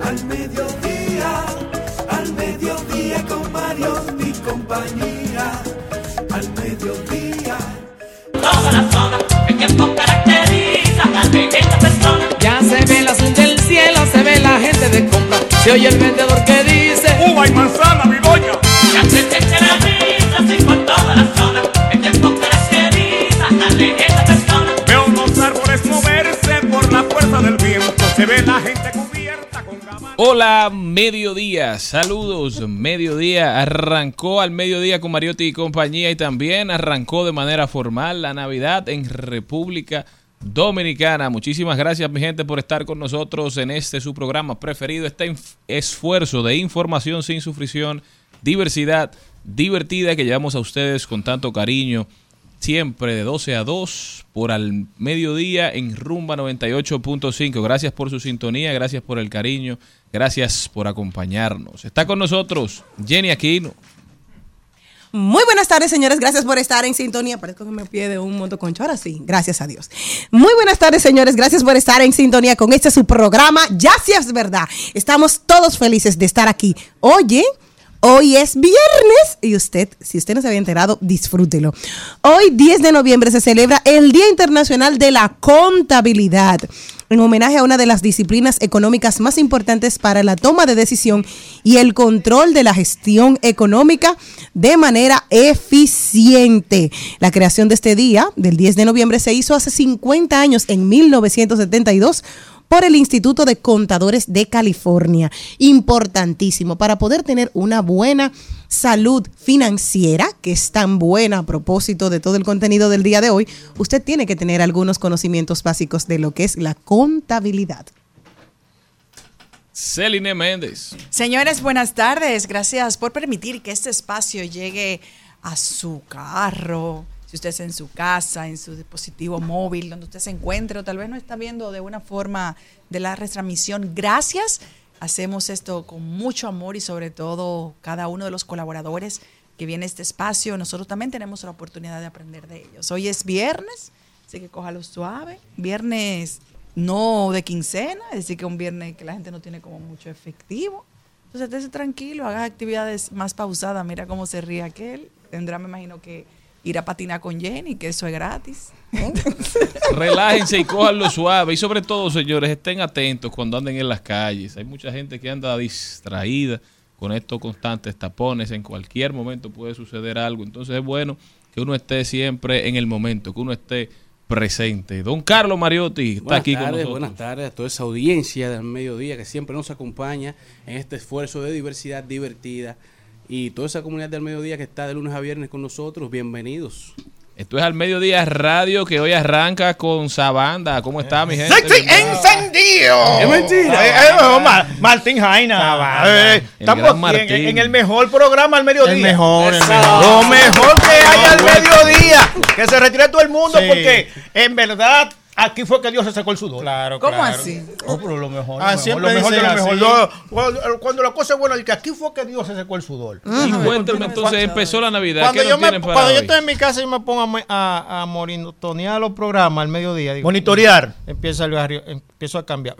al mediodía, al mediodía con Mario y compañía. Al mediodía. toda la zona. El tiempo caracteriza a esta persona. Ya se ve el azul del cielo, se ve la gente de compra. Se oye el vendedor que dice: uva y manzana, mi doña. Ya se siente la risa, así por toda la zona. El tiempo caracteriza a esta persona. Veo unos árboles moverse por la fuerza del viento. Se ve la gente con. Hola, mediodía, saludos, mediodía, arrancó al mediodía con Mariotti y compañía y también arrancó de manera formal la Navidad en República Dominicana. Muchísimas gracias mi gente por estar con nosotros en este su programa preferido, este esfuerzo de información sin sufrición, diversidad divertida que llevamos a ustedes con tanto cariño siempre de 12 a 2 por al mediodía en Rumba 98.5. Gracias por su sintonía, gracias por el cariño, gracias por acompañarnos. Está con nosotros Jenny Aquino. Muy buenas tardes, señores. Gracias por estar en sintonía. Parezco que me pide de un motoconcho. Ahora sí, gracias a Dios. Muy buenas tardes, señores. Gracias por estar en sintonía con este su programa. Ya sí es verdad. Estamos todos felices de estar aquí. Oye. Hoy es viernes y usted, si usted no se había enterado, disfrútelo. Hoy, 10 de noviembre, se celebra el Día Internacional de la Contabilidad, en homenaje a una de las disciplinas económicas más importantes para la toma de decisión y el control de la gestión económica de manera eficiente. La creación de este día, del 10 de noviembre, se hizo hace 50 años, en 1972 por el Instituto de Contadores de California. Importantísimo para poder tener una buena salud financiera, que es tan buena a propósito de todo el contenido del día de hoy, usted tiene que tener algunos conocimientos básicos de lo que es la contabilidad. Celine Méndez. Señores, buenas tardes. Gracias por permitir que este espacio llegue a su carro, si usted está en su casa, en su dispositivo móvil, donde usted se encuentre o tal vez no está viendo de una forma de la retransmisión. Gracias. Hacemos esto con mucho amor y sobre todo cada uno de los colaboradores que viene a este espacio. Nosotros también tenemos la oportunidad de aprender de ellos. Hoy es viernes, así que cójalo suave. Viernes no de quincena, es decir, que un viernes que la gente no tiene como mucho efectivo. Entonces, estése tranquilo, haga actividades más pausadas. Mira cómo se ríe aquel. Tendrá, me imagino, que ir a patinar con Jenny, que eso es gratis. Relájense y cójanlo suave. Y sobre todo, señores, estén atentos cuando anden en las calles. Hay mucha gente que anda distraída con estos constantes tapones. En cualquier momento puede suceder algo. Entonces es bueno que uno esté siempre en el momento, que uno esté presente. Don Carlos Mariotti está Buenas aquí con nosotros. buenas tardes a toda esa audiencia del mediodía que siempre nos acompaña en este esfuerzo de diversidad divertida y toda esa comunidad del mediodía que está de lunes a viernes con nosotros, bienvenidos. Esto es al mediodía radio que hoy arranca con Sabanda. ¿Cómo está mi gente? ¡Sexy encendido! Es mentira. Eh, eh, Ma- Martín Jaina. Eh, estamos Martín. en, en el mejor programa al mediodía. El mejor, el mejor. Lo mejor que hay al mediodía. Que se retire todo el mundo Sí. porque en verdad aquí fue que Dios se sacó el sudor. Claro, ¿Cómo claro. así? Oh, pero lo mejor, Ah, lo mejor, siempre lo mejor lo mejor. cuando, cuando la cosa es buena, que aquí fue que Dios se secó el sudor. Y cuéntame entonces, empezó la Navidad. Cuando, ¿Qué yo, me, para cuando estoy en mi casa y me pongo a, me- a, a monitonear los programas al mediodía, digo, Monitorear. empieza el barrio, empiezo a cambiar.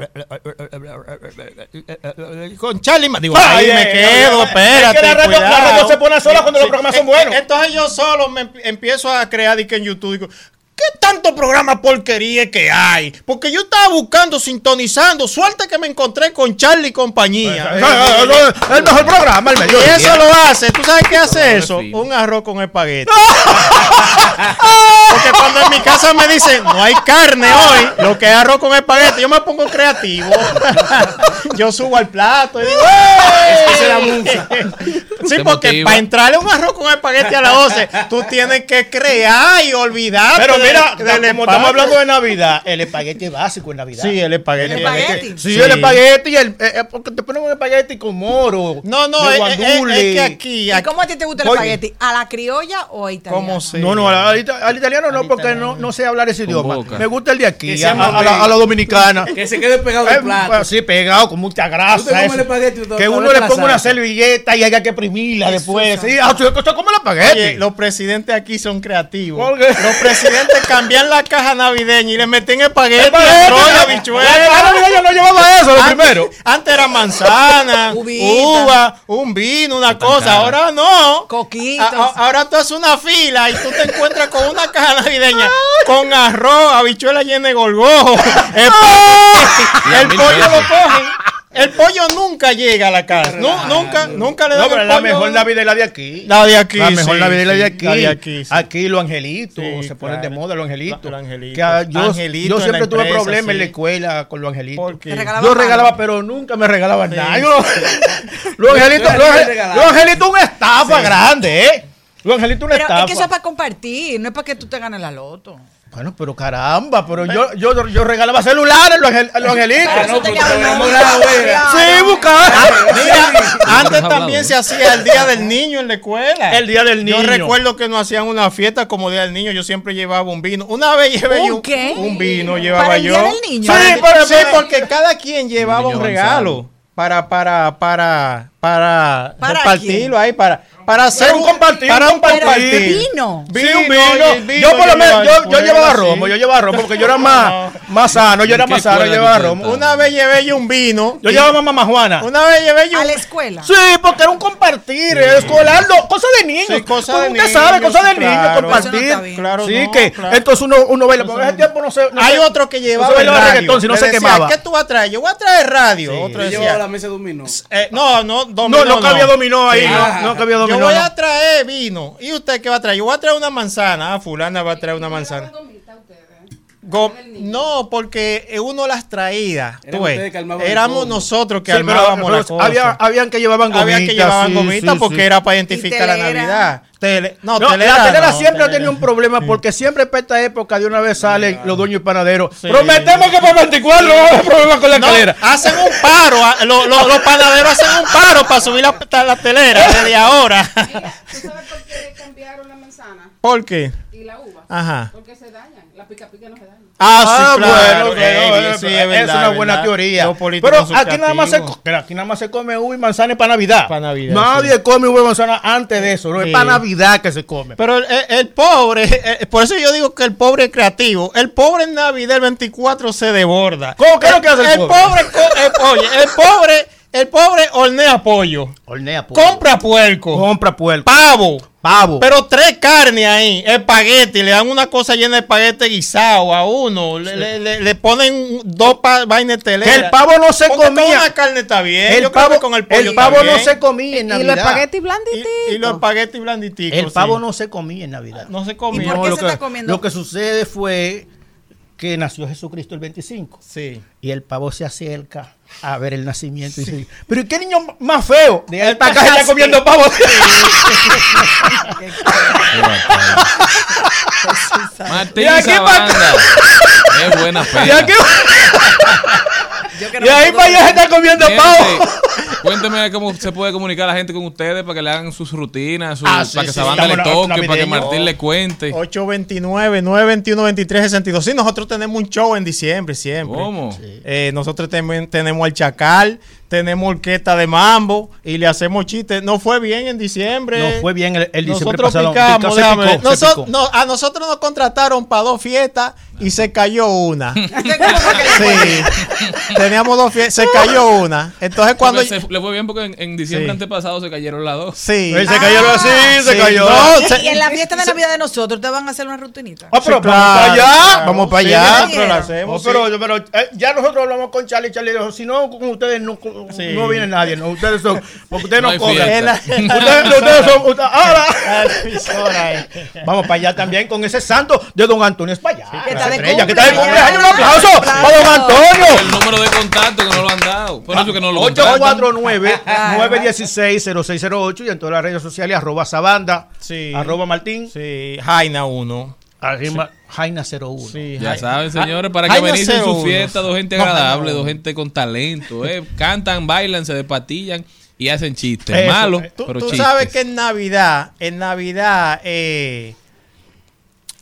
Con Charlie, Ma- digo, Ay, ahí me eh, quedo, eh, espérate. es que la radio- la cuidado. radio se pone sola cuando los programas son eh, buenos. eh, Entonces yo solo me emp- empiezo a crear y que en YouTube digo, ¿Qué tanto programa porquería que hay? Porque yo estaba buscando, sintonizando. Suerte que me encontré con Charlie y compañía. El mejor programa, el Y mediodía. eso lo hace. ¿Tú sabes qué hace eso? Un arroz con espagueti. Porque cuando en mi casa me dicen, no hay carne hoy, lo que es arroz con espagueti, yo me pongo creativo. yo subo al plato y digo, ¡Ey! Sí, porque para entrarle un arroz con espagueti a las 12, tú tienes que crear y olvidarte. Pero mira, como estamos hablando de Navidad, el espagueti es básico en Navidad. Sí, el espagueti. El espagueti. Sí, Sí. el espagueti, el, eh, eh, porque te ponen un espagueti con moro. No, no, de es, es- es que aquí, ¿Y cómo a ti te gusta el Oye. espagueti? ¿A la criolla o a italiano? ¿cómo se? No, no, al, al ita- al italiano no, porque italiano. no, no sé hablar ese Con idioma. boca. Me gusta el de aquí, a, a- la, mamey. a la dominicana. Que se quede pegado Eh, al plato. pues, sí, pegado con mucha grasa. Eso. el que uno le ponga una servilleta y haya que exprimirla después. Sí, ah, comes el espagueti. Los presidentes aquí son creativos. ¿Por qué? Los presidentes cambian la caja navideña y le meten espagueti, arroz y la- caja navideña no llevaba eso, lo Antes- primero. Antes era manzana, uva, un vino, una cosa. Ahora no. Coquitos. A- a- ahora tú haces una fila y tú te encuentras con una caja navideña con arroz, habichuela llena de golgojo. espagueti. El mil pollo lo cogen. El pollo nunca llega a la casa. Nu- nunca, nunca le dan No, pero el la pollo. mejor Navidad es la de aquí. La de aquí, La mejor sí, Navidad es la de aquí. la de aquí, sí. Aquí los angelitos Sí, se ponen claro. de moda, los angelitos. Los angelitos. Que, ah, yo, siempre tuve empresa, problemas en la escuela con los angelitos. ¿Por qué? Yo regalaba, pero nunca me regalaban Sí. nada. Los angelitos, los angelitos una estafa grande, ¿eh? Los angelitos una Pero estafa. es que eso es para compartir, no es para que tú te ganes la loto. Bueno, pero caramba, pero yo, yo, yo regalaba celulares los, angel- los angelitos. Ah, no, era. Sí, buscaba. Mira, antes también se hacía el día del niño en la escuela. El día del Yo niño. recuerdo que nos hacían una fiesta como día del niño. Yo siempre llevaba un vino. Una vez llevé ¿Un yo qué? un vino llevaba ¿Para el yo. día del niño? Para Sí, para- sí, porque cada quien llevaba un regalo para para para para, ¿Para repartirlo ahí para para hacer un compartir, para un compartir. Vino. Sí, un vino. y yo por lo menos, yo, yo llevaba romo, yo llevaba romo porque yo era más, más sano, yo era ¿En qué más sano, yo llevaba romo. Una vez llevé yo un vino. Yo y- llevaba mamá Juana. Una vez llevé yo A un la escuela. Sí, porque era un compartir, escolar, no, cosa de niños. Sí, cosa de niños, sabe, cosa de sí, niños, claro. compartir. No. Claro, sí, no, que claro. entonces uno, uno baila, porque ese tiempo no se. no Hay otro que llevaba reggaetón, si no se quemaba. ¿Qué tú vas a traer? Yo voy a traer radio. Otro Yo decía, llevaba la mesa de dominó. eh, no, No, dominó, no cabía dominó ahí, no, no cabía dominó. Yo voy no. a traer vino. ¿Y usted qué va a traer? Yo voy a traer una manzana. Ah, fulana va a traer una manzana. No, porque uno las traía. Eran tú ves. Éramos nosotros que Sí, pero- armábamos pero la cosa. había, habían que llevaban gomitas. Había que llevaban sí, gomitas sí, porque sí. era para identificar la telera. Navidad. Tele- no, No, telera la telera no, siempre ha telera. tenido un problema porque siempre para esta época de una vez salen los dueños y panaderos. Sí. Prometemos que para 24 no va a haber problema con la No, calera. hacen un paro, ah, lo- lo- los panaderos hacen un paro para subir la, la telera desde ahora. ¿Tú sabes por qué cambiaron la manzana ¿Por qué? y la uva? Ajá. Porque se dañan. La pica pica no se daña. Ah, Ah, sí, claro. bueno, eh, sí, es, una buena verdad. teoría. Pero aquí nada, más se, aquí nada más se come uva y manzana para Navidad. Pa' Navidad, Nadie come uva y manzana antes de eso. No es para Navidad que se come. Pero el, pobre, eh, por eso yo digo que el pobre es creativo. El pobre en Navidad el 24 se desborda. ¿Cómo que es lo que hace el el pobre? pobre? oye, el pobre, el pobre hornea pollo, Hornea compra puerco, Compra puerco. pavo. Pavo. Pero tres carnes ahí, espagueti, le dan una cosa llena de espagueti guisado a uno, le, le- le- le ponen dos vainas de telera. que el pavo no se Porque con comía. una carne está bien. El yo creo pavo, que con el pollo el está pavo no se comía en Y Navidad. los espaguetis y, blandititos. y los espaguetis blanditicos. El pavo sí. no se comía en Navidad. no se ¿Y comía. por qué lo se que, está comiendo? Lo que sucede fue que nació Jesucristo el 25. Sí. Y el pavo se acerca a ver el nacimiento y dice, pero ¿qué niño más feo? De ahí para acá ya Sí. comiendo pavo. Martín Y Sabanda. Es buena y, aquí- que y no ahí para allá se está comiendo pavo. Cuénteme cómo se puede comunicar la gente con ustedes para que le hagan sus rutinas, sus- Ah, sí, para que sí, Sabanda le toque, para que. Martín le cuente. 829-921-2362. Sí, nosotros tenemos un show en diciembre siempre. ¿Cómo? Eh, nosotros tem- tenemos al Chacal, tenemos orquesta de mambo y le hacemos chistes. No fue bien en diciembre. No fue bien el, el diciembre Nosotros pasado. picamos, Picó, picó, no, a nosotros nos contrataron para dos fiestas y se cayó una. sí. Teníamos dos fiestas, se cayó una. Entonces cuando se- le fue bien porque en, en diciembre Sí. antepasado se cayeron las dos. Sí. Se cayó así, se Sí, cayó. no, Y- se- y en la fiesta de Navidad de nosotros, ¿te van a hacer una rutinita? Ah, pero Sí, vamos para allá, claro. vamos para Sí, allá. nosotros lo No, hacemos, pero pero, eh, ya nosotros hablamos con Charlie, Charlie dijo, si no, con ustedes no, con- Sí. no viene nadie, no, ustedes son, porque ustedes No no, ustedes, ustedes son, ustedes- ahora, vamos para allá también con ese santo de don Antonio, es para allá. que de estrella, que de cumpleaños. cumpleaños, un aplauso para don Antonio. El número de contacto que no lo han dado. Por eso que no lo 849-916-0608 y en todas las redes sociales, arroba Sabanda, Sí. arroba Martín, Sí, Jaina 1. Arriba Jaina 01. Sí, Ya Jaina. saben, señores, para que venirse en su 01. fiesta, dos gente agradable, no. dos gente con talento, eh. cantan, bailan, se despatillan y hacen chistes. Eso, Malos, eh. Tú, pero tú chistes. sabes que en Navidad, en Navidad, eh,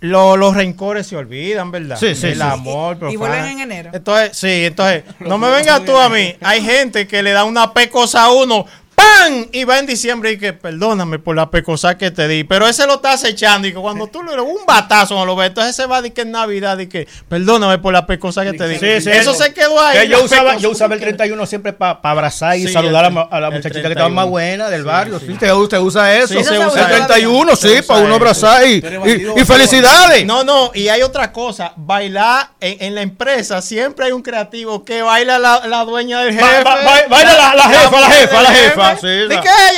lo- los rencores se olvidan, ¿verdad? Sí, sí, El sí. amor, Y profano. vuelven en enero. Entonces, sí, entonces, no me vengas tú a mí. Hay gente que le da una pecosa a uno, ¡pam! Y va en diciembre y que, perdóname por la pecosa que te di. Pero ese lo está acechando y que cuando tú le das un batazo no lo ves, entonces se va de que en Navidad y que, perdóname por la pecosa que te di. Sí, sí, Eso se quedó ahí. Que yo usaba, yo usaba el 31 siempre para abrazar y Sí, saludar el a, a la el muchachita que estaba más 31. buena del Sí, barrio. sí. Sí, Usted, usted usa eso. Sí, se el usa 31, Se sí, usa para uno abrazar y, y- y felicidades. No, no, y hay otra cosa. Bailar en, en la empresa, siempre hay un creativo que baila la, la dueña del jefe. Ba- ba- ba- Baila la, la jefa, la jefa, la jefa.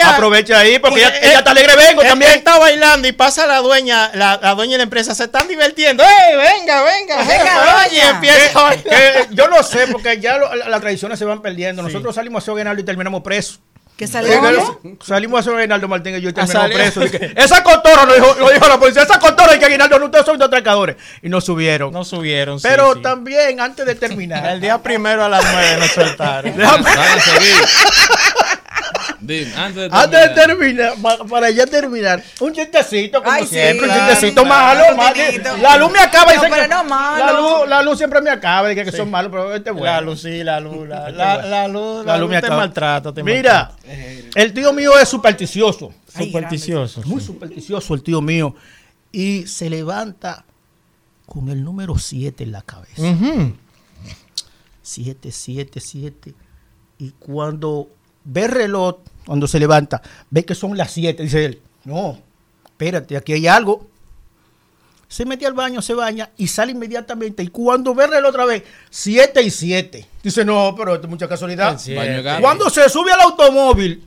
Aprovecha ahí porque ella, Porque ella él- está alegre, vengo él- también. él está bailando y pasa la dueña, la, la dueña de la empresa, se están divirtiendo. ¡Ey, venga, venga! Venga, jefa! Y doña. empieza a bailar. Que yo no sé porque ya lo- la- las tradiciones se van perdiendo. Nosotros salimos a Aguinaldo y terminamos presos. ¿Qué salió? Salimos a hacer Aguinaldo Martín y yo y terminamos presos. Esa cotorra lo dijo, lo dijo la policía. Esa cotorra y que Aguinaldo no ustedes son dos atracadores. Y nos subieron. No subieron, Pero sí. también, antes de terminar, El día primero a las nueve nos soltaron. déjame- Van a seguir. Dime, antes de antes de terminar. terminar, pa- para ya terminar, un chistecito, como Ay, sí, siempre, claro, un chistecito claro, malo. La luz me acaba y No, dice pero que- no malo. La luz, la luz siempre me acaba de que, que son malos, pero este es bueno. La luz, sí, la luz. La, la, la luz, La la luz luz me te acaba. maltrata. te Mira, el tío mío es supersticioso. supersticioso. Muy supersticioso el tío mío. Y se levanta con el número 7 en la cabeza. Ujú. 7, 7, 7. Y cuando ve el reloj, cuando se levanta, ve que son las 7. Dice él, no, espérate, aquí hay algo. Se mete al baño, se baña y sale inmediatamente. Y cuando ve el otra vez, 7 y 7. Dice, no, pero esto es mucha casualidad. Cuando se sube al automóvil,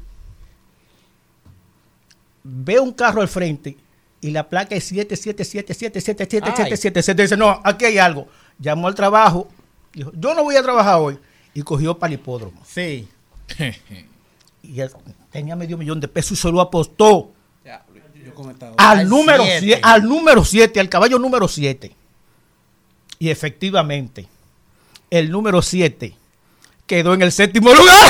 ve un carro al frente y la placa es 7777777777. Dice, no, aquí hay algo. Llamó al trabajo, dijo, yo no voy a trabajar hoy. Y cogió para el hipódromo. Sí. Y él tenía medio millón de pesos y se lo apostó Yo comentaba. al Al número siete. 7, al número 7, al caballo número 7. Y efectivamente, el número 7 quedó en el séptimo lugar.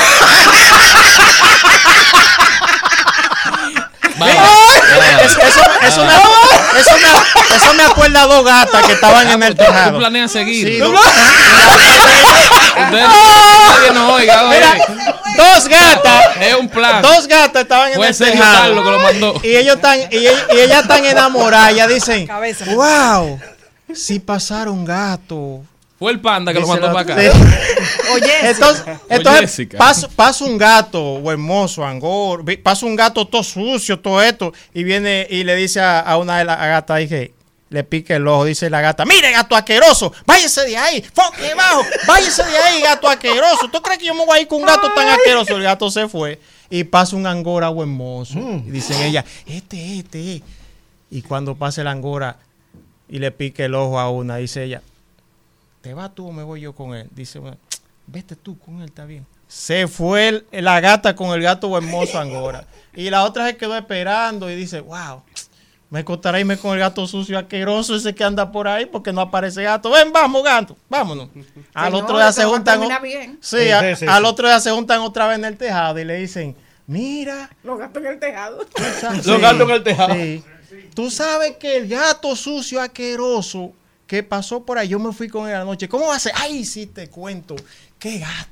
Eso, eso, eso me, eso, me, eso me acuerda a dos gatas que estaban en el ¿Tú tejado. planeas seguir? Sí, ¿no? dos- Ustedes- nadie nos oiga. Mira, dos gatas. Es un plan. Dos gatas estaban en Fue el tejado. Que lo mandó. Y ellos están, y, y ellas están enamoradas. Ellas dicen, Cabeza. wow, si pasaron gato. Fue el panda que lo mandó la- para acá. Oye, Entonces, entonces Jessica. pasa, pasa un gato, hermoso, angor, pasa un gato todo sucio, todo esto, y viene y le dice a, a una de las gatas que le pique el ojo, dice la gata, mire gato asqueroso, váyase de ahí, foque bajo, váyase de ahí, gato asqueroso. ¿Tú crees que yo me voy a ir con un gato tan asqueroso? El gato se fue y pasa un angora o hermoso. Y dicen ella, este, este. Y cuando pasa el angora y le pique el ojo a una, dice ella, ¿te vas tú o me voy yo con él? Dice, una, vete tú con él, está bien. Se fue el- la gata con el gato hermoso Angora. Y la otra se quedó esperando y dice, wow, me costará irme con el gato sucio asqueroso ese que anda por ahí porque no aparece gato. Ven, vamos, gato, vámonos. Al Señor, otro día se juntan. bien. Sí, Sí, a- sí, sí, al otro día se juntan otra vez en el tejado y le dicen, mira, Los gatos en el tejado. Los gatos en el tejado. Sí. Tú sabes que el gato sucio asqueroso que pasó por ahí, yo me fui con él anoche. ¿Cómo va a ser? Ay, sí, te cuento. ¿Qué gato?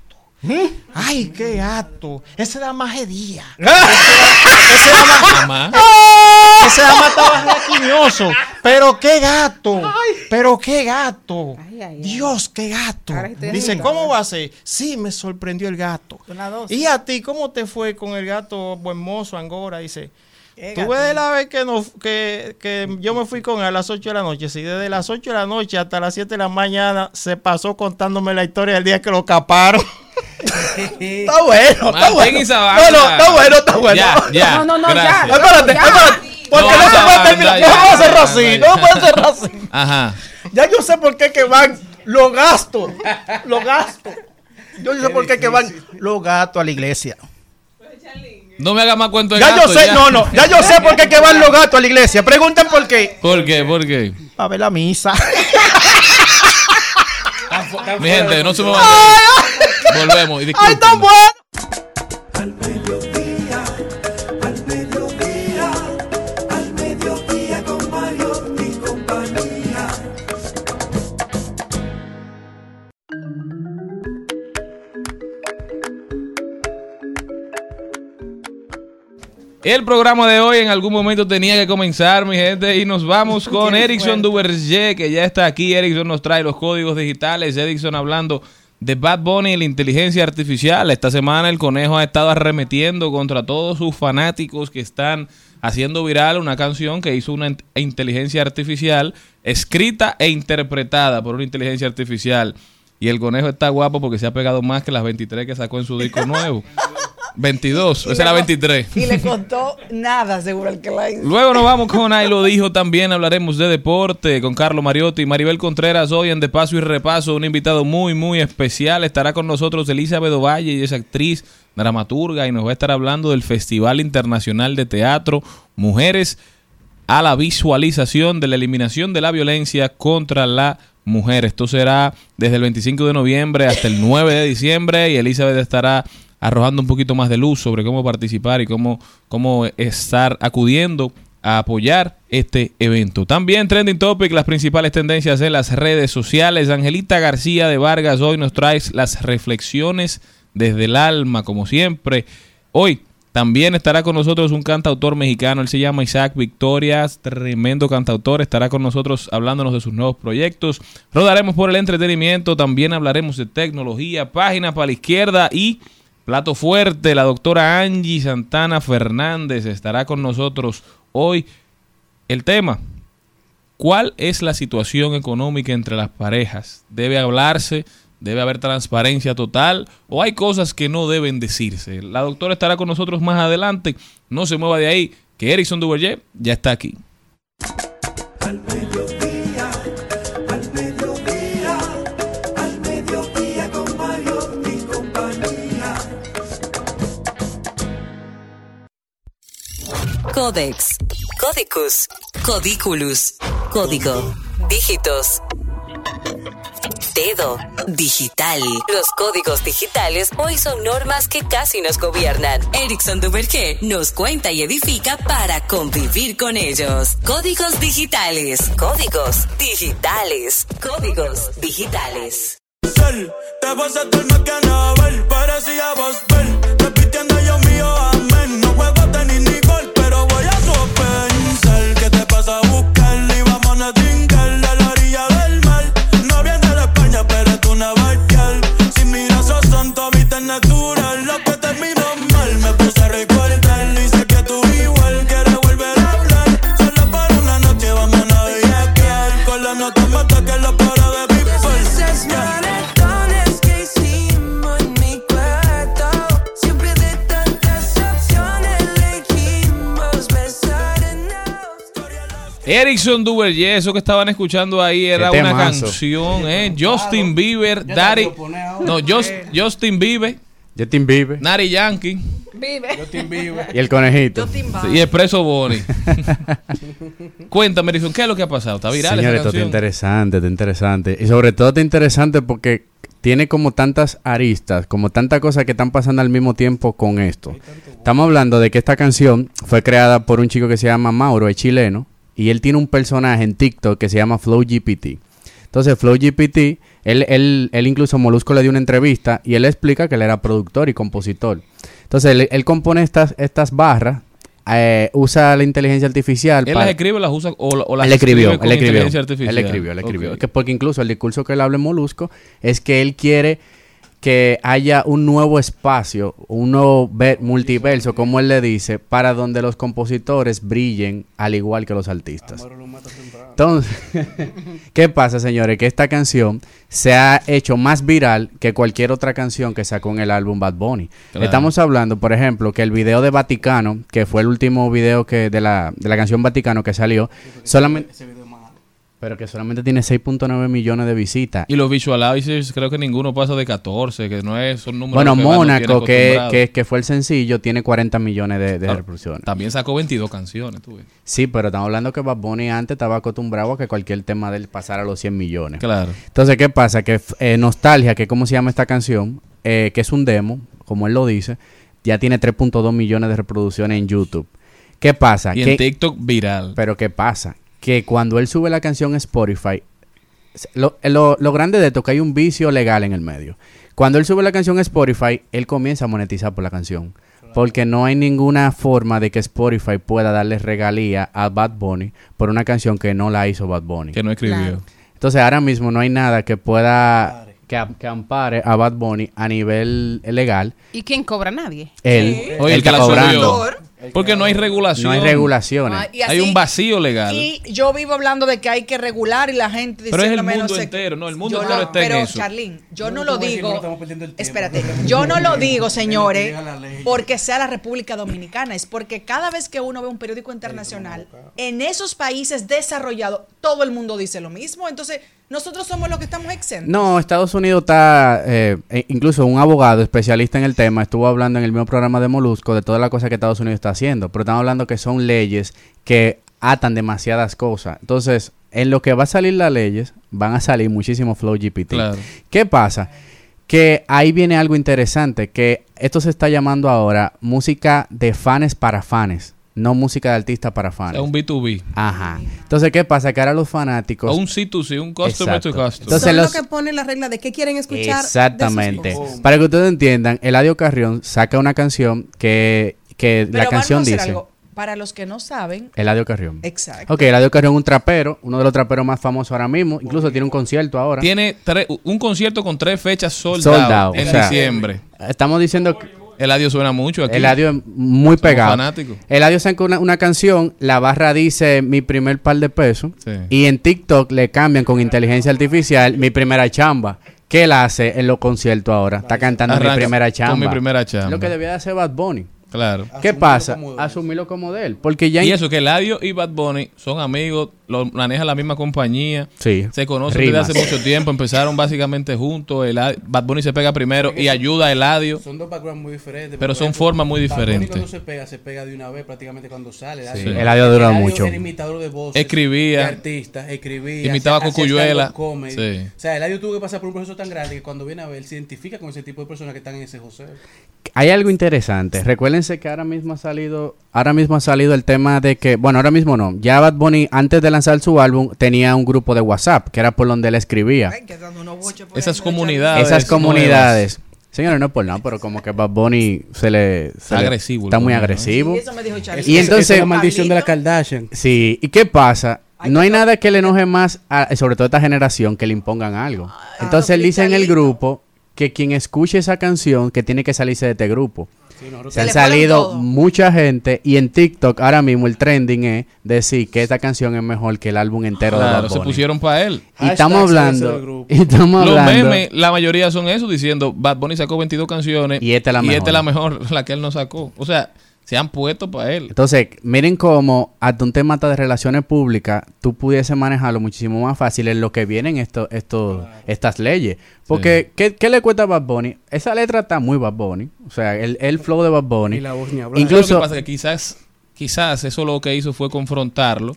Ay, qué gato. Ese da más día. Ese dama, ese dama estaba raquiñoso. Pero qué gato. Pero qué gato. Dios, qué gato. estoy Dice, asustada. ¿cómo va a ser? Sí, me sorprendió el gato. ¿Y a ti cómo te fue con el gato buen mozo Angora? Dice, Tú ves de la vez que, nos, que, que yo me fui con él a las 8 de la noche. Sí, desde las 8 de la noche hasta las 7 de la mañana se pasó contándome la historia del día que lo caparon. Está bueno, está bueno. No, no, está bueno, está bueno. Ya, ya. No, no, no, gracias. ya. Espérate, espérate. Porque No, no, se puede terminar. ya, No puede ya, así. No puede cerrar así. Ajá. Ya yo sé por qué que van los gastos. Los gastos. Yo sé por qué que van los gastos a la iglesia. No me hagas más cuento de Ya yo sé, no, no. Ya yo sé por qué que van los gastos a la iglesia. Pregunten por qué. ¿Por qué? ¿Por qué? Para ver la misa. Mi gente, no se me van Volvemos. Y ¡Ay, tan bueno! El programa de hoy en algún momento tenía que comenzar, mi gente, y nos vamos con Erickson Duverger, que ya está aquí. Erickson nos trae los códigos digitales. Erickson hablando de Bad Bunny y la inteligencia artificial. Esta semana el conejo ha estado arremetiendo contra todos sus fanáticos que están haciendo viral una canción que hizo una int- inteligencia artificial, escrita e interpretada por una inteligencia artificial. Y el conejo está guapo porque se ha pegado más que las 23 que sacó en su disco nuevo. 22, esa era 23. Y le contó nada, seguro el que la hizo. Luego nos vamos con Ahí lo dijo también, hablaremos de deporte con Carlos Mariotti y Maribel Contreras hoy en De Paso y Repaso, un invitado muy muy especial, estará con nosotros Elizabeth Ovalle y es actriz, dramaturga y nos va a estar hablando del Festival Internacional de Teatro Mujeres a la visualización de la eliminación de la violencia contra la mujer. Esto será desde el 25 de noviembre hasta el 9 de diciembre y Elizabeth estará arrojando un poquito más de luz sobre cómo participar y cómo, cómo estar acudiendo a apoyar este evento. También Trending Topic, las principales tendencias en las redes sociales. Angelita García de Vargas hoy nos trae las reflexiones desde el alma, como siempre. Hoy también estará con nosotros un cantautor mexicano, él se llama Isaac Victorias, tremendo cantautor, estará con nosotros hablándonos de sus nuevos proyectos. Rodaremos por el entretenimiento, también hablaremos de tecnología, página para la izquierda y plato fuerte, la doctora Angie Santana Fernández estará con nosotros hoy. El tema, ¿cuál es la situación económica entre las parejas? ¿Debe hablarse? ¿Debe haber transparencia total? ¿O hay cosas que no deben decirse? La doctora estará con nosotros más adelante. No se mueva de ahí, que Erickson Duverger ya está aquí. Codex, Codicus, Codiculus, Código, Dígitos. Dedo, digital. Los códigos digitales hoy son normas que casi nos gobiernan. Erickson Duverger nos cuenta y edifica para convivir con ellos. Códigos digitales, códigos digitales, códigos digitales. Te vas a que vos repitiendo yo mío, amén. No ni una barquial. Si miras a santo, Erickson Duverger, eso que estaban escuchando ahí era una canción, ¿eh? Justin Bieber, Daddy. No, Just- Justin Bieber, Justin Bieber Nari Yankee Vive. y el conejito. sí, y Expreso Bonnie. Cuéntame, Erickson, ¿qué es lo que ha pasado? ¿Está viral Señores, esto está interesante, está interesante. Y sobre todo está interesante porque tiene como tantas aristas, como tantas cosas que están pasando al mismo tiempo con esto. Estamos hablando de que esta canción fue creada por un chico que se llama Mauro, es chileno, y él tiene un personaje en TikTok que se llama Flow GPT. Entonces, Flow GPT Él, él, él incluso Molusco le dio una entrevista y él explica que él era productor y compositor. Entonces él, él compone estas, estas barras, eh, usa la inteligencia artificial. ¿Él para- las escribe o las usa o, o las él escribió, escribe con él escribió, inteligencia artificial? él escribió, él escribió. Que porque incluso el discurso que él habla en Molusco es que él quiere que haya un nuevo espacio, un nuevo ve- multiverso, como él le dice, para donde los compositores brillen al igual que los artistas. Entonces, ¿qué pasa, señores? Que esta canción se ha hecho más viral que cualquier otra canción que sacó en el álbum Bad Bunny. Claro. Estamos hablando, por ejemplo, que el video de Vaticano, que fue el último video que de la, de la canción Vaticano que salió, solamente... Pero que solamente tiene 6.9 millones de visitas. Y los visualizers, creo que ninguno pasa de 14, que no es, son números Bueno, que Mónaco, que, que, que fue el sencillo, tiene 40 millones de, de Ah, reproducciones. También sacó 22 canciones, tú ves. Sí, pero estamos hablando que Bad Bunny antes estaba acostumbrado a que cualquier tema de él pasara a los 100 millones. Claro. Entonces, ¿qué pasa? Que eh, Nostalgia, que cómo se llama esta canción, eh, que es un demo, como él lo dice, ya tiene 3.2 millones de reproducciones en YouTube. ¿Qué pasa? Y en TikTok viral. Pero ¿qué pasa? Que cuando él sube la canción a Spotify, lo, lo- lo grande de esto es que hay un vicio legal en el medio. Cuando él sube la canción a Spotify, él comienza a monetizar por la canción. Porque no hay ninguna forma de que Spotify pueda darle regalía a Bad Bunny por una canción que no la hizo Bad Bunny. Que no escribió. Claro. Entonces ahora mismo no hay nada que pueda que, que ampare a Bad Bunny a nivel legal. ¿Y quién cobra? Nadie. Él, Oye, él el que la cobrando. subió. Porque no hay regulación. No hay regulaciones. Ah, y Hay un vacío legal. Y yo vivo hablando de que hay que regular y la gente Pero es el no mundo sé entero, no, el mundo entero no, está en pero, eso. Carlín, yo no te lo no digo. Espérate, yo no lo digo, señores, porque sea la República Dominicana, es porque cada vez que uno ve un periódico internacional, en esos países desarrollados, todo el mundo dice lo mismo. Entonces, nosotros somos los que estamos exentos. No, Estados Unidos está, eh, e- incluso un abogado especialista en el tema estuvo hablando en el mismo programa de Molusco de todas las cosas que Estados Unidos está haciendo, pero estamos hablando que son leyes que atan demasiadas cosas. Entonces, en lo que va a salir las leyes, van a salir muchísimos Flow GPT. Claro. ¿Qué pasa? Que ahí viene algo interesante, que esto se está llamando ahora música de fans para fans, no música de artistas para fans. Es un B2B. Ajá. Entonces, ¿qué pasa? Que ahora los fanáticos... O un C2C, un customer to Exacto. customer. Entonces, Son los- los que ponen la regla de qué quieren escuchar. de Exactamente. sus. Para que ustedes entiendan, Eladio Carrión saca una canción que, que Pero la canción vamos a hacer dice. algo. Para los que no saben, Eladio Carrión. exacto. Ok, Eladio Carrión es un trapero, uno de los traperos más famosos ahora mismo. Incluso tiene un concierto ahora. Tiene tres- un concierto con tres fechas sold, Sold out out, en o sea, diciembre. Estamos diciendo que Eladio suena mucho aquí. Eladio es muy Somos pegado. fanáticos. Eladio saca una, una canción, la barra dice mi primer par de pesos. Sí. Y en TikTok le cambian con inteligencia artificial mi primera chamba. ¿Qué él hace en los conciertos ahora? Está cantando mi primera con chamba. mi primera chamba. Lo que debía de hacer Bad Bunny. Claro. ¿Qué Asumirlo pasa? como. Asumirlo como de él. Porque ya Y eso, que Eladio y Bad Bunny son amigos, lo maneja la misma compañía. Sí. Se conocen Rimas. desde hace mucho tiempo, empezaron básicamente juntos. Eladio- Bad Bunny se pega primero y ayuda a Eladio. Son dos backgrounds muy diferentes. Pero son formas muy Bad Bunny diferentes. cuando se pega, se pega de una vez prácticamente cuando sale. Sí. Eladio dura mucho. Era imitador de voces. Escribía. De artistas, escribía. Imitaba a Cocuyuela. Sí. O sea, Eladio tuvo que pasar por un proceso tan grande que cuando viene a ver, se identifica con ese tipo de personas que están en ese José. hay algo interesante. Recuérdense que ahora mismo ha salido, ahora mismo ha salido el tema de que, bueno, ahora mismo no. Ya Bad Bunny antes de lanzar su álbum tenía un grupo de WhatsApp que era por donde él escribía. Ay, que Esas comunidades. Esas comunidades. Señores, no es por nada, pero como que Bad Bunny se le se le- Agresivo, está muy agresivo. Sí, eso me dijo Charlie. Y entonces- Esa es la maldición de la. Kardashian. Sí, ¿y qué pasa? No hay nada que le enoje más, a- sobre todo a esta generación, que le impongan algo. Entonces él dice en el grupo que quien escuche esa canción, que tiene que salirse de este grupo. Sí, Se han salido todo. mucha gente y en TikTok ahora mismo el trending es decir que esta canción es mejor que el álbum entero de Bad se Bunny. pusieron para él. Y estamos se hablando, grupo. y estamos Los hablando memes, la mayoría son eso, diciendo Bad Bunny sacó 22 canciones Y esta es la y mejor. esta es la mejor, la que él no sacó. O sea, se han puesto para él. Entonces, miren cómo hasta un tema de relaciones públicas, tú pudiese manejarlo muchísimo más fácil en lo que vienen esto, esto, estas leyes. Porque, ¿qué, qué le cuesta a Bad Bunny? Esa letra está muy Bad Bunny. O sea, el, el flow de Bad Bunny. Y la voz ni Incluso, lo que pasa es que quizás, quizás eso lo que hizo fue confrontarlo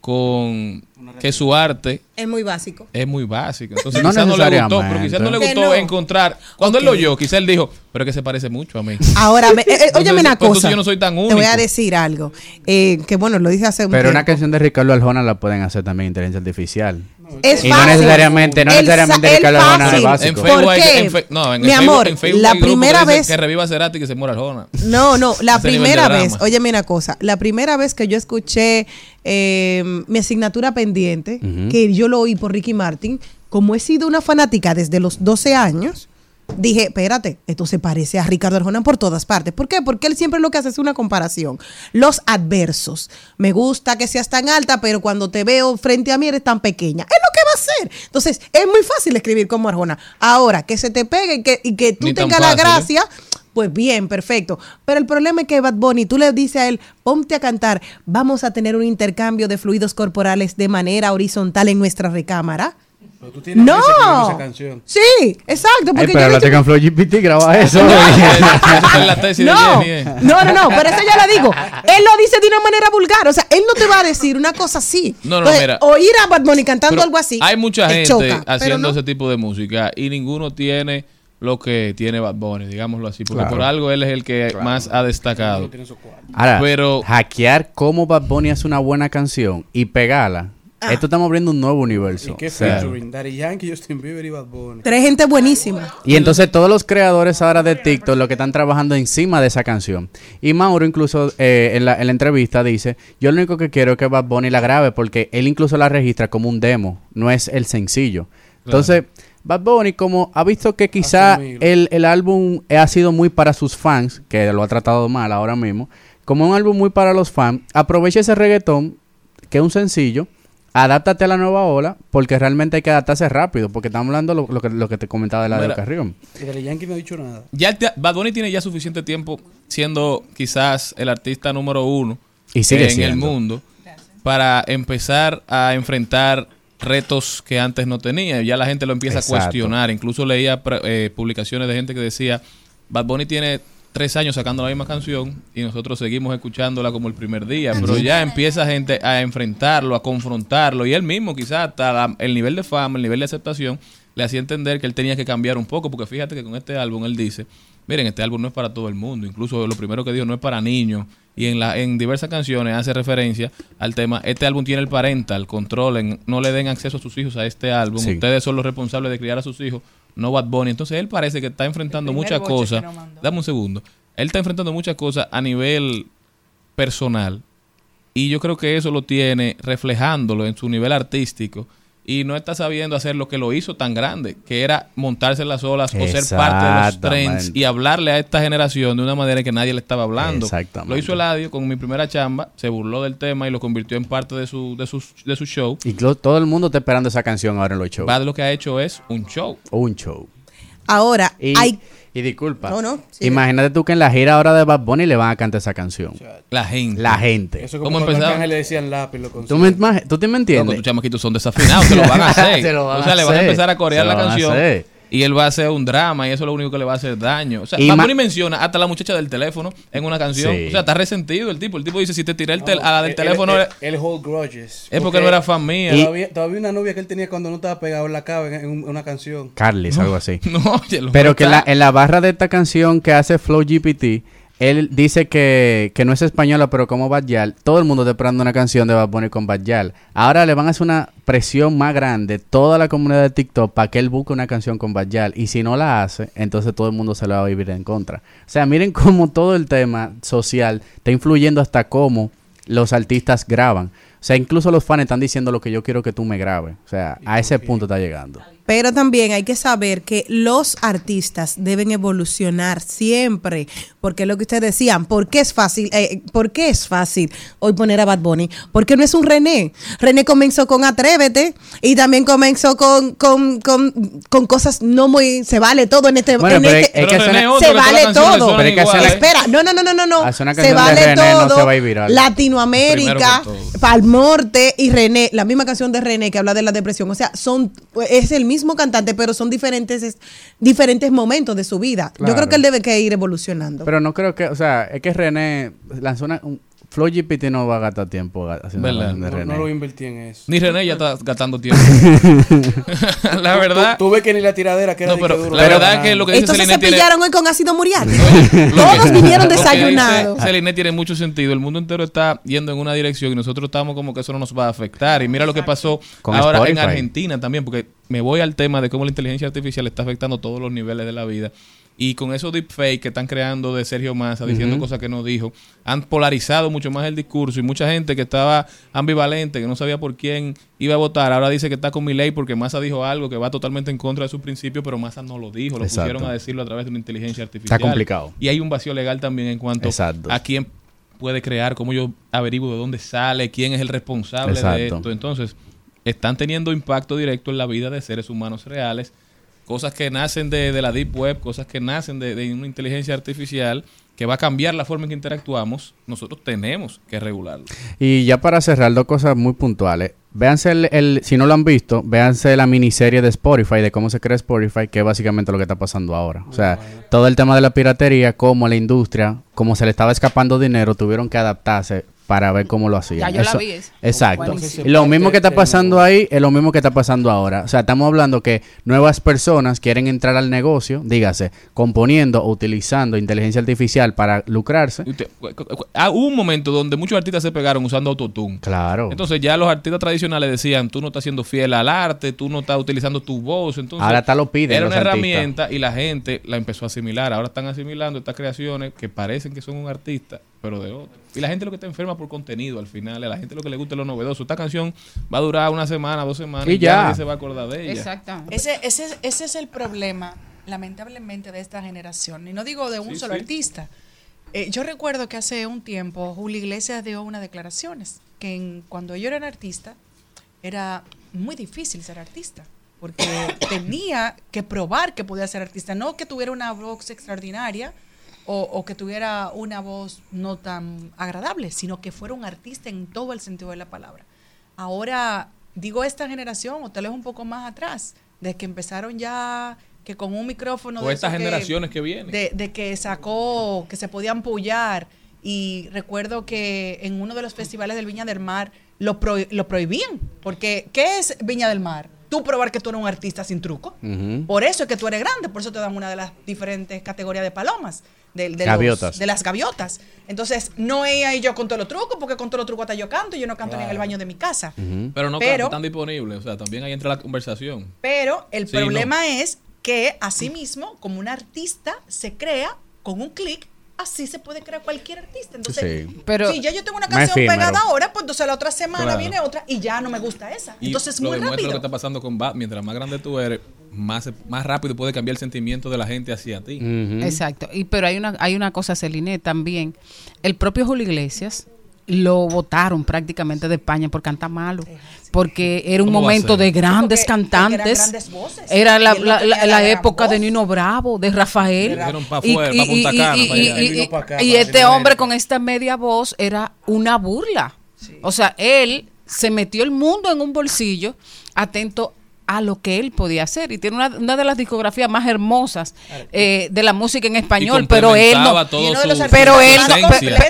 con que su arte Es muy básico. es muy básico. Entonces No quizás no le gustó, pero quizás no le Que gustó no. encontrar. Cuando él lo oyó, quizás él dijo, pero es que se parece mucho a mí. Ahora, me- eh, eh, Entonces, óyeme una entonces cosa. yo no soy tan Te voy a único. decir algo. eh, que bueno, lo dije hace un pero una canción de Ricardo Arjona la pueden hacer también inteligencia artificial. Es Y no fácil. necesariamente- no El necesariamente el fácil. básico. En ¿Por Facebook hay- qué? en fe- no, en Mi Facebook- amor, en Facebook la que primera vez- Que reviva Cerati y que se muera Arjona. No, no, la primera vez, óyeme una cosa, la primera vez que yo escuché eh, mi asignatura pendiente, que yo lo oí por Ricky Martin, como he sido una fanática desde los 12 años, dije, espérate, esto se parece a Ricardo Arjona por todas partes. ¿Por qué? Porque él siempre lo que hace es una comparación. Los adversos. Me gusta que seas tan alta, pero cuando te veo frente a mí eres tan pequeña. Es lo que va a hacer. Entonces, es muy fácil escribir como Arjona. Ahora, que se te pegue y que, y que tú tengas la ¿eh? gracia, pues bien, perfecto. Pero el problema es que Bad Bunny, tú le dices a él, ponte a cantar, vamos a tener un intercambio de fluidos corporales de manera horizontal en nuestra recámara. Pero tú tienes No. esa canción. Sí, exacto. Ay, Porque pero yo digo- con Flow GPT, graba eso. Esa es la tesis de no, eh. no, no, no, pero eso ya lo digo. Él lo dice de una manera vulgar. O sea, él no te va a decir una cosa así. No, no, mira. Oír a Bad Bunny cantando Pero algo así. Hay mucha te gente choca, haciendo no. ese tipo de música y ninguno tiene lo que tiene Bad Bunny, digámoslo así. Porque Claro. por algo él es el que más ha destacado. Ahora, Pero- hackear cómo Bad Bunny hace una buena canción y pegarla. Ah. Esto estamos abriendo un nuevo universo. ¿Y qué O sea, featuring? Daddy Yankee, Justin Bieber y Bad Bunny. Tres gente buenísima. Y entonces todos los creadores ahora de TikTok lo que están trabajando encima de esa canción. Y Mauro incluso eh, en, la, en la entrevista dice, yo lo único que quiero es que Bad Bunny la grabe porque él incluso la registra como un demo, no es el sencillo. Entonces, Bad Bunny como ha visto que quizá el, el álbum ha sido muy para sus fans, que lo ha tratado mal ahora mismo, como un álbum muy para los fans, aprovecha ese reggaetón, que es un sencillo, adáptate a la nueva ola, porque realmente hay que adaptarse rápido, porque estamos hablando lo, lo que, lo que te comentaba de la de Mira, Carrión. Y Daddy Yankee no ha dicho nada. Ya el te- Bad Bunny tiene ya suficiente tiempo siendo quizás el artista número uno Y sigue en el mundo para empezar a enfrentar retos que antes no tenía. Ya la gente lo empieza Exacto. a cuestionar. Incluso leía pre- eh, publicaciones de gente que decía, Bad Bunny tiene tres años sacando la misma canción y nosotros seguimos escuchándola como el primer día. Pero ya empieza gente a enfrentarlo, a confrontarlo y él mismo quizás hasta la- el nivel de fama, el nivel de aceptación le hacía entender que él tenía que cambiar un poco porque fíjate que con este álbum él dice, miren, este álbum no es para todo el mundo, incluso lo primero que dijo no es para niños y en la en diversas canciones hace referencia al tema, este álbum tiene el parental, controlen, no le den acceso a sus hijos a este álbum, Sí. ustedes son los responsables de criar a sus hijos, no Bad Bunny. Entonces él parece que está enfrentando muchas cosas. Dame un segundo. Él está enfrentando muchas cosas a nivel personal y yo creo que eso lo tiene reflejándolo en su nivel artístico y no está sabiendo hacer lo que lo hizo tan grande, que era montarse en las olas o ser parte de los trends y hablarle a esta generación de una manera que nadie le estaba hablando. Exactamente. Lo hizo Eladio con mi primera chamba, se burló del tema y lo convirtió en parte de su, de su, de su show. Y todo el mundo está esperando esa canción ahora en los shows. Bad lo que ha hecho es un show. Un show. Ahora, Y, hay y disculpa. No, no, sigue. Imagínate tú que en la gira ahora de Bad Bunny le van a cantar esa canción. La gente. La gente. Eso ¿Cómo como cuando empezaba? Le decían lápiz, lo ¿Tú me, ¿Tú te me Loco, entiendes? tus chamaquitos son desafinados, se lo van a hacer. Se lo van o sea, a le van a empezar a corear Se la lo van a canción hacer. Y él va a hacer un drama y eso es lo único que le va a hacer daño. O sea, Y Bad menciona hasta la muchacha del teléfono en una canción. Sí. O sea, está resentido el tipo. El tipo dice, si te tiré el tel- No, a la del teléfono él- hold grudges. es porque no era fan mía. Todavía, todavía una novia que él tenía cuando no estaba pegado en la cava en, en una canción. Carlis, algo así. No, oye, lo Pero que en la, en la barra de esta canción que hace Flow GPT, él dice que, que no es española, pero como Bad Yal, todo el mundo está esperando una canción de Bad Bunny con Bad Yal. Ahora le van a hacer una presión más grande, toda la comunidad de TikTok, para que él busque una canción con Bad Yal. Y si no la hace, entonces todo el mundo se la va a vivir en contra. O sea, miren cómo todo el tema social está influyendo hasta cómo los artistas graban. O sea, incluso los fans están diciendo lo que yo quiero que tú me grabes. O sea, a ese punto está llegando. Pero también hay que saber que los artistas deben evolucionar siempre, porque es lo que ustedes decían, ¿por qué es fácil? eh, ¿Por qué es fácil hoy poner a Bad Bunny? Porque no es un René. René comenzó con Atrévete y también comenzó con, con, con, con cosas no muy... Se vale todo en este... Bueno, en pero este- es que Pero suena- René, otro se vale todo. Pero que ¿eh? Espera, no, no, no, no, no, no. Se vale René no todo. se va a ir viral. Latinoamérica, Primero que todo. Pal Norte y René, la misma canción de René que habla de la depresión. O sea, son es el mismo cantante, pero son diferentes es- diferentes momentos de su vida. Yo creo que él debe que ir evolucionando. Pero no creo que, o sea, es que René lanzó una, un- Flow GPT no va a gastar tiempo haciendo ¿Verdad? la canción de No, René. no lo invertí en eso. Ni René ya está gastando tiempo. la verdad. Tú, tú ves que ni la tiradera que era No, de pero que duro. la verdad es que lo que dice Entonces se Celine tiene- pillaron hoy con ácido muriático. Todos vinieron desayunados. Celine tiene mucho sentido. El mundo entero está yendo en una dirección y nosotros estamos como que eso no nos va a afectar. Y mira lo que pasó Con ahora en. Argentina también, porque me voy al tema de cómo la inteligencia artificial está afectando todos los niveles de la vida. Y con esos deepfakes que están creando de Sergio Massa, diciendo cosas que no dijo, han polarizado mucho más el discurso y mucha gente que estaba ambivalente, que no sabía por quién iba a votar, ahora dice que está con mi ley porque Massa dijo algo que va totalmente en contra de sus principios, pero Massa no lo dijo, lo Exacto. pusieron a decirlo a través de una inteligencia artificial. complicado. Y hay un vacío legal también en cuanto Exacto. a quién puede crear, cómo yo averiguo de dónde sale, quién es el responsable de esto. Entonces, están teniendo impacto directo en la vida de seres humanos reales, cosas que nacen de, de la Deep Web, cosas que nacen de, de una inteligencia artificial que va a cambiar la forma en que interactuamos. Nosotros tenemos que regularlo. Y ya para cerrar, dos cosas muy puntuales. Véanse, el, el- si no lo han visto, véanse la miniserie de Spotify, de cómo se crea Spotify, que es básicamente lo que está pasando ahora. O sea, todo el tema de la piratería, cómo la industria, como se le estaba escapando dinero, tuvieron que adaptarse para ver cómo lo hacían. Ya yo la vi, es Exacto. Y lo mismo que está pasando ahí es lo mismo que está pasando ahora. O sea, estamos hablando que nuevas personas quieren entrar al negocio, dígase, componiendo o utilizando inteligencia artificial para lucrarse. Ah, hubo un momento donde muchos artistas se pegaron usando autotune. Claro. Entonces ya los artistas tradicionales decían, tú no estás siendo fiel al arte, tú no estás utilizando tu voz. Entonces, Ahora hasta lo piden Era los una artistas. herramienta y la gente la empezó a asimilar. Ahora están asimilando estas creaciones que parecen que son un artista, pero de otro. Y la gente lo que está enferma por contenido al final, a la gente lo que le gusta es lo novedoso. Esta canción va a durar una semana, dos semanas Y y, ya. nadie se va a acordar de ella. Exactamente. Ese, ese, ese es el problema, lamentablemente, de esta generación. Y no digo de un Sí, solo sí. artista. Eh, yo recuerdo que hace un tiempo Julio Iglesias dio unas declaraciones que en- cuando yo era artista era muy difícil ser artista porque tenía que probar que podía ser artista, no que tuviera una voz extraordinaria o, o que tuviera una voz no tan agradable, sino que fuera un artista en todo el sentido de la palabra. Ahora, digo esta generación, o tal vez un poco más atrás, de que empezaron ya que con un micrófono... O de estas generaciones que vienen. De, de que sacó, que se podían pullar. Y recuerdo que en uno de los festivales del Viña del Mar lo, pro- lo prohibían. Porque, ¿qué es Viña del Mar? Tú probar que tú eres un artista sin truco. Por eso es que tú eres grande, por eso te dan una de las diferentes categorías de palomas. De, de los- Gaviotas. de las gaviotas. Entonces, no es ahí yo con todos los trucos, porque con todos los trucos hasta yo canto y yo no canto ni en el baño de mi casa. Pero no Pero- están disponibles. O sea, también ahí entra la conversación. Pero el Sí, problema es que asimismo, como un artista se crea con un clic, así se puede crear cualquier artista. Entonces, Sí. Pero- si ya yo tengo una canción pegada ahora, pues entonces la otra semana Claro. viene otra y ya no me gusta esa. Y Entonces es muy rápido. lo que está pasando con Bat. Mientras más grande tú eres, más, más rápido puede cambiar el sentimiento de la gente hacia ti. Exacto. Y pero hay una hay una cosa, Celine, también. El propio Julio Iglesias lo votaron prácticamente de España por cantar malo. Porque era un ¿Cómo va a momento de grandes eran cantantes. grandes voces. Era la, la- tenía la- la la gran época de. Nino Bravo, de Rafael. Y- este hombre con esta media voz era una burla. O sea, él se metió el mundo en un bolsillo atento a lo que él podía hacer y tiene una, una de las discografías más hermosas eh, de la música en español pero él no su- pero él no,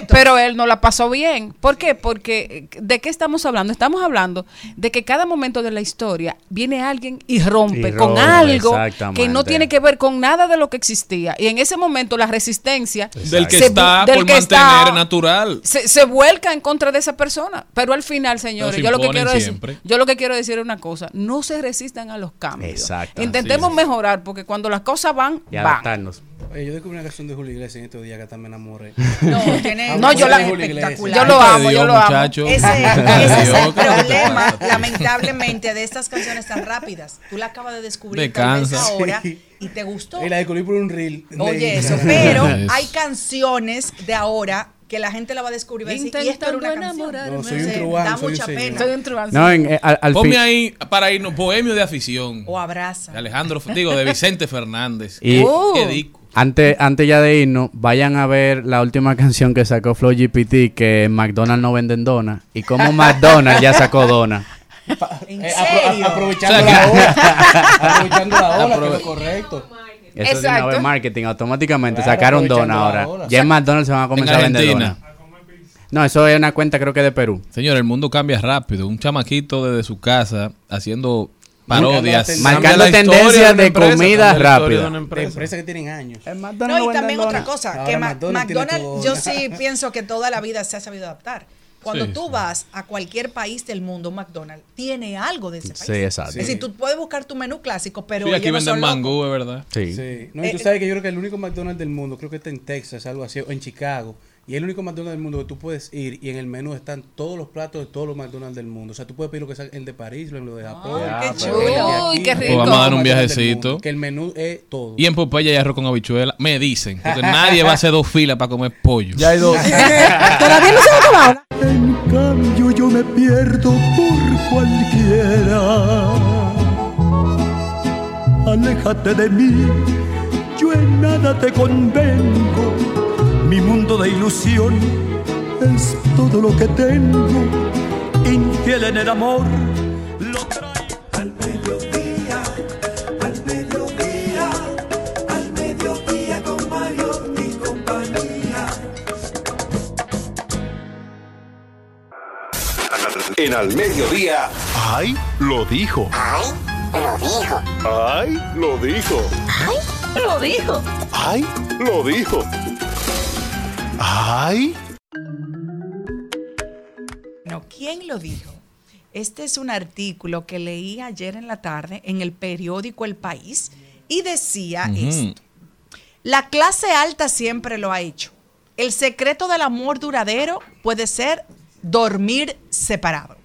pero él no la pasó bien. ¿Por qué? Porque eh, ¿de qué estamos hablando? Estamos hablando de que cada momento de la historia viene alguien y rompe Y con rompe, algo que no tiene que ver con nada de lo que existía. Y en ese momento la resistencia Del que se- está del por que mantener está- natural. se, se vuelca en contra de esa persona. Pero al final, señores, se yo lo que quiero decir, yo lo que quiero decir es una cosa, no se resistan a los cambios. Exacto. Intentemos Sí, sí. mejorar porque cuando las cosas van, Y van. adaptarnos. Oye, yo descubrí una canción de Julio Iglesias en estos días que hasta me enamoré. No, tiene No, yo la- espectacular. yo lo amo, yo lo amo. Ese, ese es el Dios, ¿qué te problema, lamentablemente, de estas canciones tan rápidas. Tú la acabas de descubrir De tal vez ahora y te gustó. Y la descubrí por un reel. Oye, eso, pero hay canciones de ahora que la gente la va a descubrir y va a decir, y esto era una canción. enamorarme. No, soy un Sí, truán, da soy mucha pena. Soy un truán, No, sí. en, eh, al, al Ponme fin- ahí para irnos, Bohemio de Afición. O abraza. De Alejandro, digo, de Vicente Fernández. Y- Oh. Qué disco. Antes, antes ya de irnos, vayan a ver la última canción que sacó Flow GPT, que McDonald's no venden donas. Y como McDonald's ya sacó donas. ¿En Eh, apro- serio? aprovechando O sea, la hora. aprovechando la hora, que Aprove- es lo correcto. Eso es de una Exacto. vez marketing, automáticamente Claro, sacaron la ahora. hora. Ya en McDonald's se van a comenzar a vender. No, eso es una cuenta creo que de Perú. Señor, el mundo cambia rápido. Un chamaquito desde su casa haciendo parodias. Marcando tendencias de empresa, comida rápida. de De empresas que tienen años. No, y también otra cosa, que Ahora McDonald's yo dona. sí pienso que toda la vida se ha sabido adaptar. Cuando Sí, tú sí. vas a cualquier país del mundo, un McDonald's tiene algo de ese país. Sí, exacto. Es decir, tú puedes buscar tu menú clásico, pero Sí, aquí no venden mangú, es verdad. Sí. Sí. No, y tú Eh, sabes que yo creo que el único McDonald's del mundo, creo que está en Texas, algo así, o en Chicago. Y es el único McDonald's del mundo que tú puedes ir y en el menú están todos los platos de todos los McDonald's del mundo. O sea, tú puedes pedir lo que sea el de París, lo de Japón. qué el de chulo. Uy, qué rico. Pues vamos a dar un viajecito. mundo, Que el menú es todo. Y en Popeye hay arroz con habichuela. Me dicen. Porque nadie va a hacer dos filas para comer pollo. Ya hay dos. Todavía no se ha acabado. En cambio yo me pierdo por cualquiera. Aléjate de mí, yo en nada te convengo. Mi mundo de ilusión es todo lo que tengo. Infiel en el amor, lo traigo al mediodía, al mediodía, al mediodía con Mario y compañía. En al mediodía. ¡Ay! Lo dijo. Ay, lo dijo. ¡Ay! Lo dijo. Ay, lo dijo. ¡Ay! Lo dijo. ¡Ay! No, ¿quién lo dijo? Este es un artículo que leí ayer en la tarde en el periódico El País y decía esto. La clase alta siempre lo ha hecho. El secreto del amor duradero puede ser dormir separado.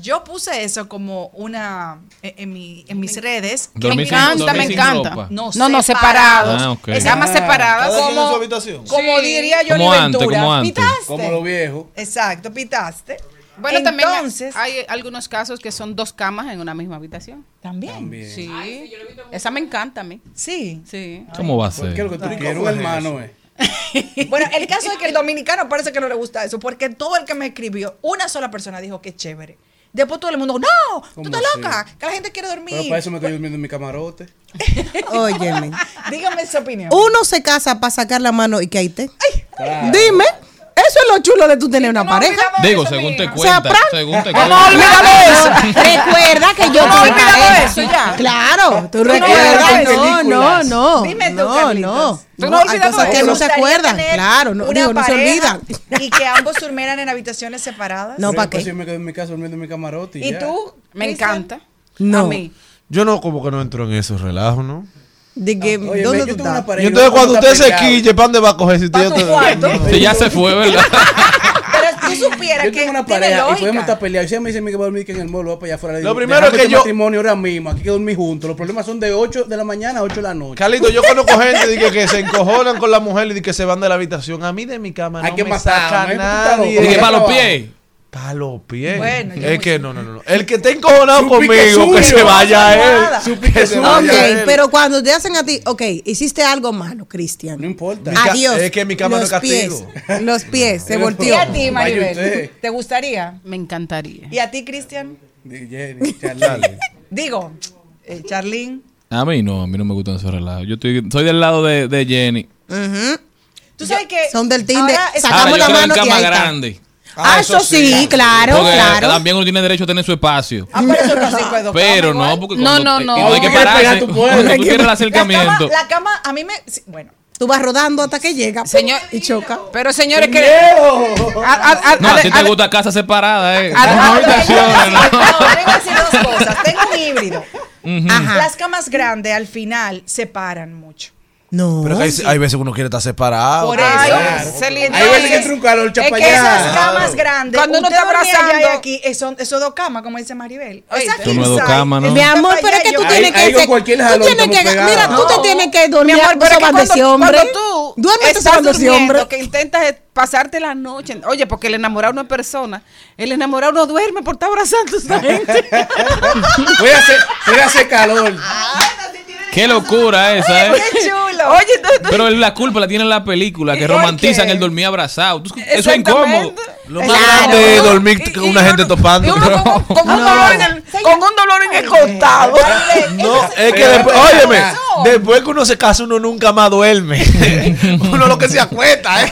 Yo puse eso como una en, en mi- en mis redes. Dormir me encanta, me encanta. No, No, no, separados. Ah, ok. Es Camas separadas. Cada quien en Como, su habitación. Como Sí. diría yo Como antes, como antes. ¿Pitaste? Como lo viejo. Exacto, pitaste. Bueno, también Entonces, hay algunos casos que son dos camas en una misma habitación. también. También. Sí. Esa me encanta a mí. Sí. Sí. ¿Cómo va a ¿Por qué ser? lo que tú quieres? Un hermano, eh. Bueno, el caso es que el dominicano parece que no le gusta eso, porque todo el que me escribió, una sola persona dijo que chévere. Después todo el mundo, no, tú ¿Cómo estás así? loca, que la gente quiere Pero dormir. para eso me estoy durmiendo en mi camarote. Óyeme. Dígame su opinión. Uno se casa para sacar la mano y que ahí te. Claro. Dime. Eso es lo chulo de tú tener una pareja. Digo, según te O sea, cuenta. pra- Según te ¿Cómo cuenta. Recuerda que yo ¿Cómo tuve olvidado pareja. eso ya? Claro, tú recuerdas. No, no, no. Dime tú, no, no. ¿Tú No, no hay cosas que no se ¿Te gustaría acuerdan. Claro, no, digo, no se olvidan. Y que ambos durmieran en habitaciones separadas. No, ¿para qué? Yo me quedo en mi casa durmiendo en mi camarote. Y, ¿Y ya. tú? Me encanta. No. A mí. Yo no, como que no entro en esos relajos, ¿no? De que, Oye, ¿dónde tú estás? pareja Y entonces cuando usted se quille, ¿para dónde va a coger si usted cuarto. Sí, ya se fue, ¿verdad? Pero tú supieras Yo que tengo una tiene pareja y podemos estar peleados. Y si ella me dice que va a dormir que en el voy para allá afuera. Lo digo, primero "Déjame es que este yo- matrimonio ahora mismo, aquí que dormir juntos. Los problemas son de 8 de la mañana a 8 de la noche. Carlito, yo conozco gente de que, que se encojonan con la mujer y de que se van de la habitación. A mí de mi cama no Hay que me matarla, saca. Y que para los trabajo. Pies. Para los pies. Bueno, es que no, no, no, no. El que esté encojonado conmigo, que se no vaya a él. Su Que se vaya Ok, a él. pero cuando te hacen a ti, ok, hiciste algo malo, Cristian. No importa. Adiós. es que mi cama no los es castigo. pies, los pies, se Pero- ¿Y volteó. a ti, Maribel? ¿Te gustaría? Me encantaría. ¿Y a ti, Cristian? Jenny. Digo, eh, Charlene. A mí no, a mí no me gustan esos relajos. Yo estoy, soy del lado de, de Jenny. Ujú. Tú sabes que. Son del team de- Sacamos Ahora, yo la creo en mano y cama ahí está. Grande. Ah, eso sí, claro, Porque claro. también uno tiene derecho a tener su espacio. Ah, eso no dos Pero camas no, porque No, cuando no, te- no. hay que Tú quieres pararse, pegar, tú puedes. cuando tú quieres el La acercamiento. cama, la cama, a mí me. sí, Bueno, Tú vas rodando hasta que llega Señor- y choca. Pero señores, ¡Qué que. miedo! a- a- a- No, a a- ti te a- gusta casa separada, eh. a- No a- habitaciones, no, ¿no? tengo que decir dos cosas. Tengo un híbrido. Las camas grandes al final separan mucho. No. Pero hay, hay veces que uno quiere estar separado. Por eso. se le- Hay veces que entra un calor, Es que esas camas grandes, Cuando uno está abrazando- aquí, son, eso dos camas, como dice Maribel. O sea, Eso no es dos camas, ¿no? Mi amor, pero es que tú tienes que tú tienes que mira, tú te tienes que dormir Mi amor, pero cuando, ese hombre. cuando tú estás durmiendo, que intentas pasarte la noche, oye, porque el enamorado no es persona, el enamorado no duerme por estar abrazando a esa gente. Puede hacer, puede hacer calor. Qué locura esa, eh. ¡Qué chulo! Oye, tú- tú- Pero la culpa la tiene la película, que ¿Y por romantizan qué? el dormir abrazado. Eso es incómodo. Lo más Claro. grande es dormir Y- con y una gente topando. con, con un dolor en el, con un dolor en el costado. No, es que después, óyeme, Después que uno se casa, uno nunca más duerme. uno lo que se acuesta, ¿eh?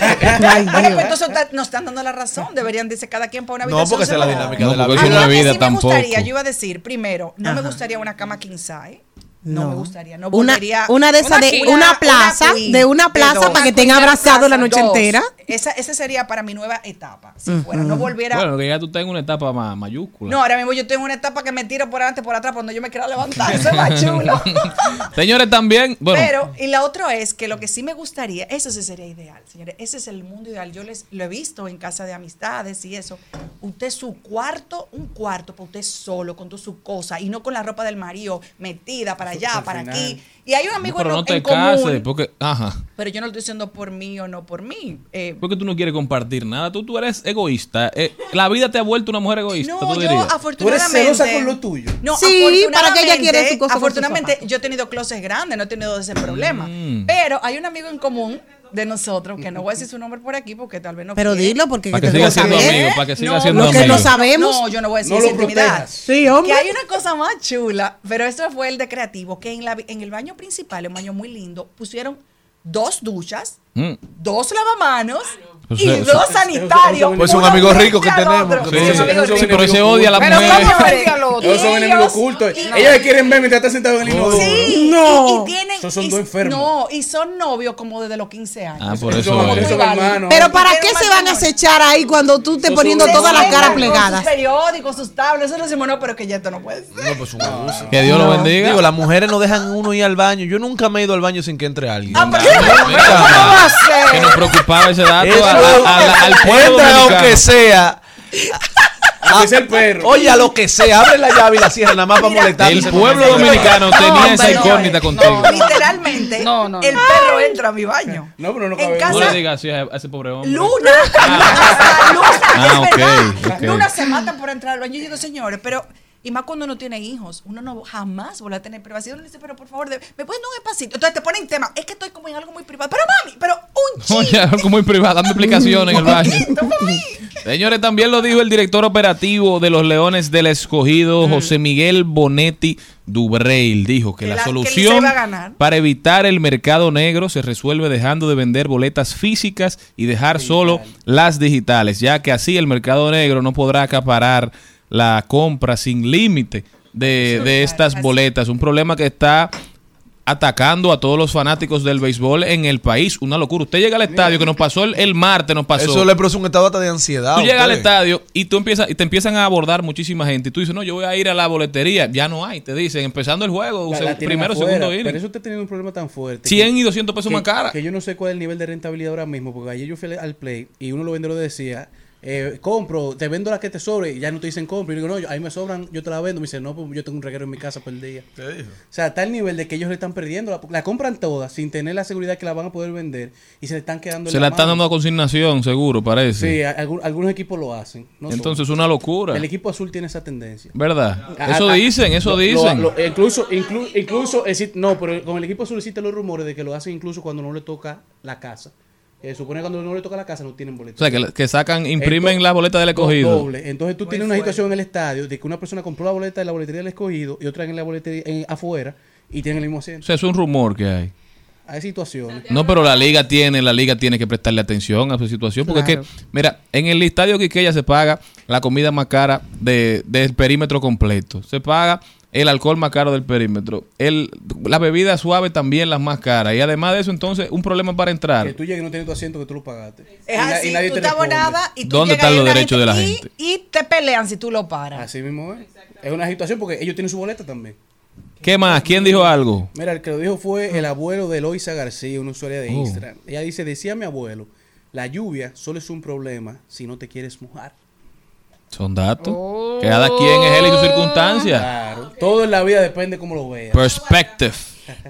Bueno, pues entonces nos están dando la razón. Deberían decir cada quien para una No, habitación. porque esa es la dinámica de la vida. no A mí vida sí me gustaría, yo iba a decir, primero, no me gustaría una cama king size. No, No. me gustaría. No Una, una de esas de una plaza, de una plaza para que estén abrazados la noche dos. entera. Esa, esa sería para mi nueva etapa. Si fuera, no volviera. Bueno, que ya tú estás en una etapa más mayúscula. no, ahora mismo yo tengo una etapa que me tiro por adelante, por atrás, cuando yo me quiera levantar. Eso es más chulo. Señores, también, bueno, Pero, y la otra es que lo que sí me gustaría, eso sí sería ideal, señores, ese es el mundo ideal. Yo les lo he visto en casa de amistades y eso. Usted su cuarto, un cuarto para usted solo, con toda su cosa, y no con la ropa del marido metida para allá, al para final. aquí. Y hay un amigo pero en, no te en común, cases, porque, ajá, pero yo no lo estoy diciendo por mí o no por mí. Eh, porque tú no quieres compartir nada, tú, tú eres egoísta. Eh, la vida te ha vuelto una mujer egoísta, No, tú yo dirías. afortunadamente. celosa con lo tuyo. No, Sí, para que ella quiere su cosa Afortunadamente, yo he tenido closets grandes, no he tenido ese problema. Mm. Pero hay un amigo en común de nosotros, que no voy a decir su nombre por aquí porque tal vez no Pero quiere. dilo porque Para que siga siendo saber. amigo, para que siga No, siendo lo que amigo. no sabemos. No, yo no voy a decir No esa intimidad. Sí, hombre. Que hay una cosa más chula, pero esto fue el de creativo, que en, la, en el baño principal, un baño muy lindo, pusieron dos duchas, Mm. dos lavamanos Pues y eso- dos eso- sanitarios. Pues un amigo rico que tenemos, Sí, sí, sí, rico. pero ese odia a la Pero mujer. ¿cómo Frente frente al otro. Ellos son enemigos ocultos. no. Ellos quieren ver mientras están sentados en el inodoro. Sí, No. y, y tienen. Esos son y- dos enfermos. No, y son novios como desde los 15 años. Ah, por eso. son- es. esos son Rivales. hermanos. Pero ¿para qué se van a acechar ahí cuando tú estés Eso poniendo son- todas las Sí, caras con plegadas? Sus periódicos, sus tablas, eso lo decimos, no, pero que ya esto no puede ser. No, pues un abuso. Que Dios lo bendiga. Digo, las mujeres no dejan uno ir al baño. Yo nunca me he ido al baño sin que entre alguien. Ah, pero- que nos preocupaba ese dato Eso- a- a- a- al pueblo aunque sea. Aunque sea el perro. Oye, a lo que sea, abre la llave y la cierra nada más para molestar. El pueblo dominicano tenía esa incógnita contigo. Literalmente, No, no, el no. perro entra a mi baño. No, pero no En cabe. casa- No le digas así a ese pobre hombre. Luna, Luna, Ah, ok, verdad. ok. Luna se mata por entrar al baño. Yo digo, señores, pero y más cuando uno tiene hijos, uno no jamás vuelve a tener privacidad. Uno dice, pero por favor, de- me puedes dar un espacito. Entonces te ponen tema, es que estoy como en algo muy privado. Pero mami, pero un chiste. Oye, algo muy privado, dando explicaciones en el baño. Señores, también lo dijo el director operativo de los Leones del Escogido, José Miguel Bonetti Dubreil. Dijo que, Que la, solución para evitar el mercado negro se resuelve dejando de vender boletas físicas y dejar solo las digitales, ya que así el mercado negro no podrá acaparar la compra sin límite de, de estas boletas. Un problema que está atacando a todos los fanáticos del béisbol en el país. Una locura. Usted llega al estadio, que nos pasó el, el martes, nos pasó. Eso le produce un estado hasta de ansiedad. Tú llegas al estadio y tú empiezas y te empiezan a abordar muchísima gente y tú dices, "No, yo voy a ir a la boletería." Ya no hay, te dicen, empezando el juego, La- la primero, afuera, segundo inning. Pero eso está teniendo un problema tan fuerte. 100 que- y 200 pesos que- más cara. Que yo no sé cuál es el nivel de rentabilidad ahora mismo, porque ayer yo fui al play y uno de los vendedores decía, eh, compro, te vendo la que te sobre, y ya no te dicen compro. Y yo digo, no, yo- ahí me sobran, yo te la vendo. Me dice, no, pues yo tengo un reguero en mi casa por el día. ¿Qué dijo? O sea, está el nivel de que ellos le están perdiendo, la, la compran todas sin tener la seguridad que la van a poder vender y se le están quedando en Se la están mano. dando a consignación, seguro, parece. Sí, a- algunos equipos lo hacen. no Entonces, todos. una locura. El equipo azul tiene esa tendencia. ¿Verdad? A- Eso a- dicen, eso lo- dicen. lo- incluso, inclu- incluso existe- no, pero con el equipo azul existen los rumores de que lo hacen incluso cuando no le toca la casa. Eh, supone que cuando no le toca la casa no tienen boletos. O sea, que, que sacan, imprimen Entonces- las boletas del escogido. Doble. Entonces tú tienes una situación en el estadio de que una persona compró la boleta de la boletería del escogido y otra en la boletería en- afuera y tienen el mismo O asiento. sea, es un rumor que hay. Hay situaciones. No, pero la liga tiene, la liga tiene que prestarle atención a esa situación. Porque Claro. es que, mira, en el estadio Quiqueya se paga la comida más cara de, del perímetro completo. Se paga el alcohol más caro del perímetro. El, la bebida suave también las más caras. Y además de eso, entonces, un problema para Que entrar. tú llegues y no tienes tu asiento que tú lo pagaste. Es Y así, y nadie tú te estás abonada y tú ¿Dónde están y los derechos de la gente? Y te pelean si tú lo paras. Así mismo es. Es una situación porque ellos tienen su boleta también. ¿Qué más? ¿Quién dijo algo? Mira, el que lo dijo fue el abuelo de Eloisa García, una usuaria de Oh. Instagram. Ella dice, decía mi abuelo, la lluvia solo es un problema si no te quieres mojar. Son datos. Que cada quien es él y su circunstancia. Claro. Todo en la vida depende cómo lo veas. Perspective.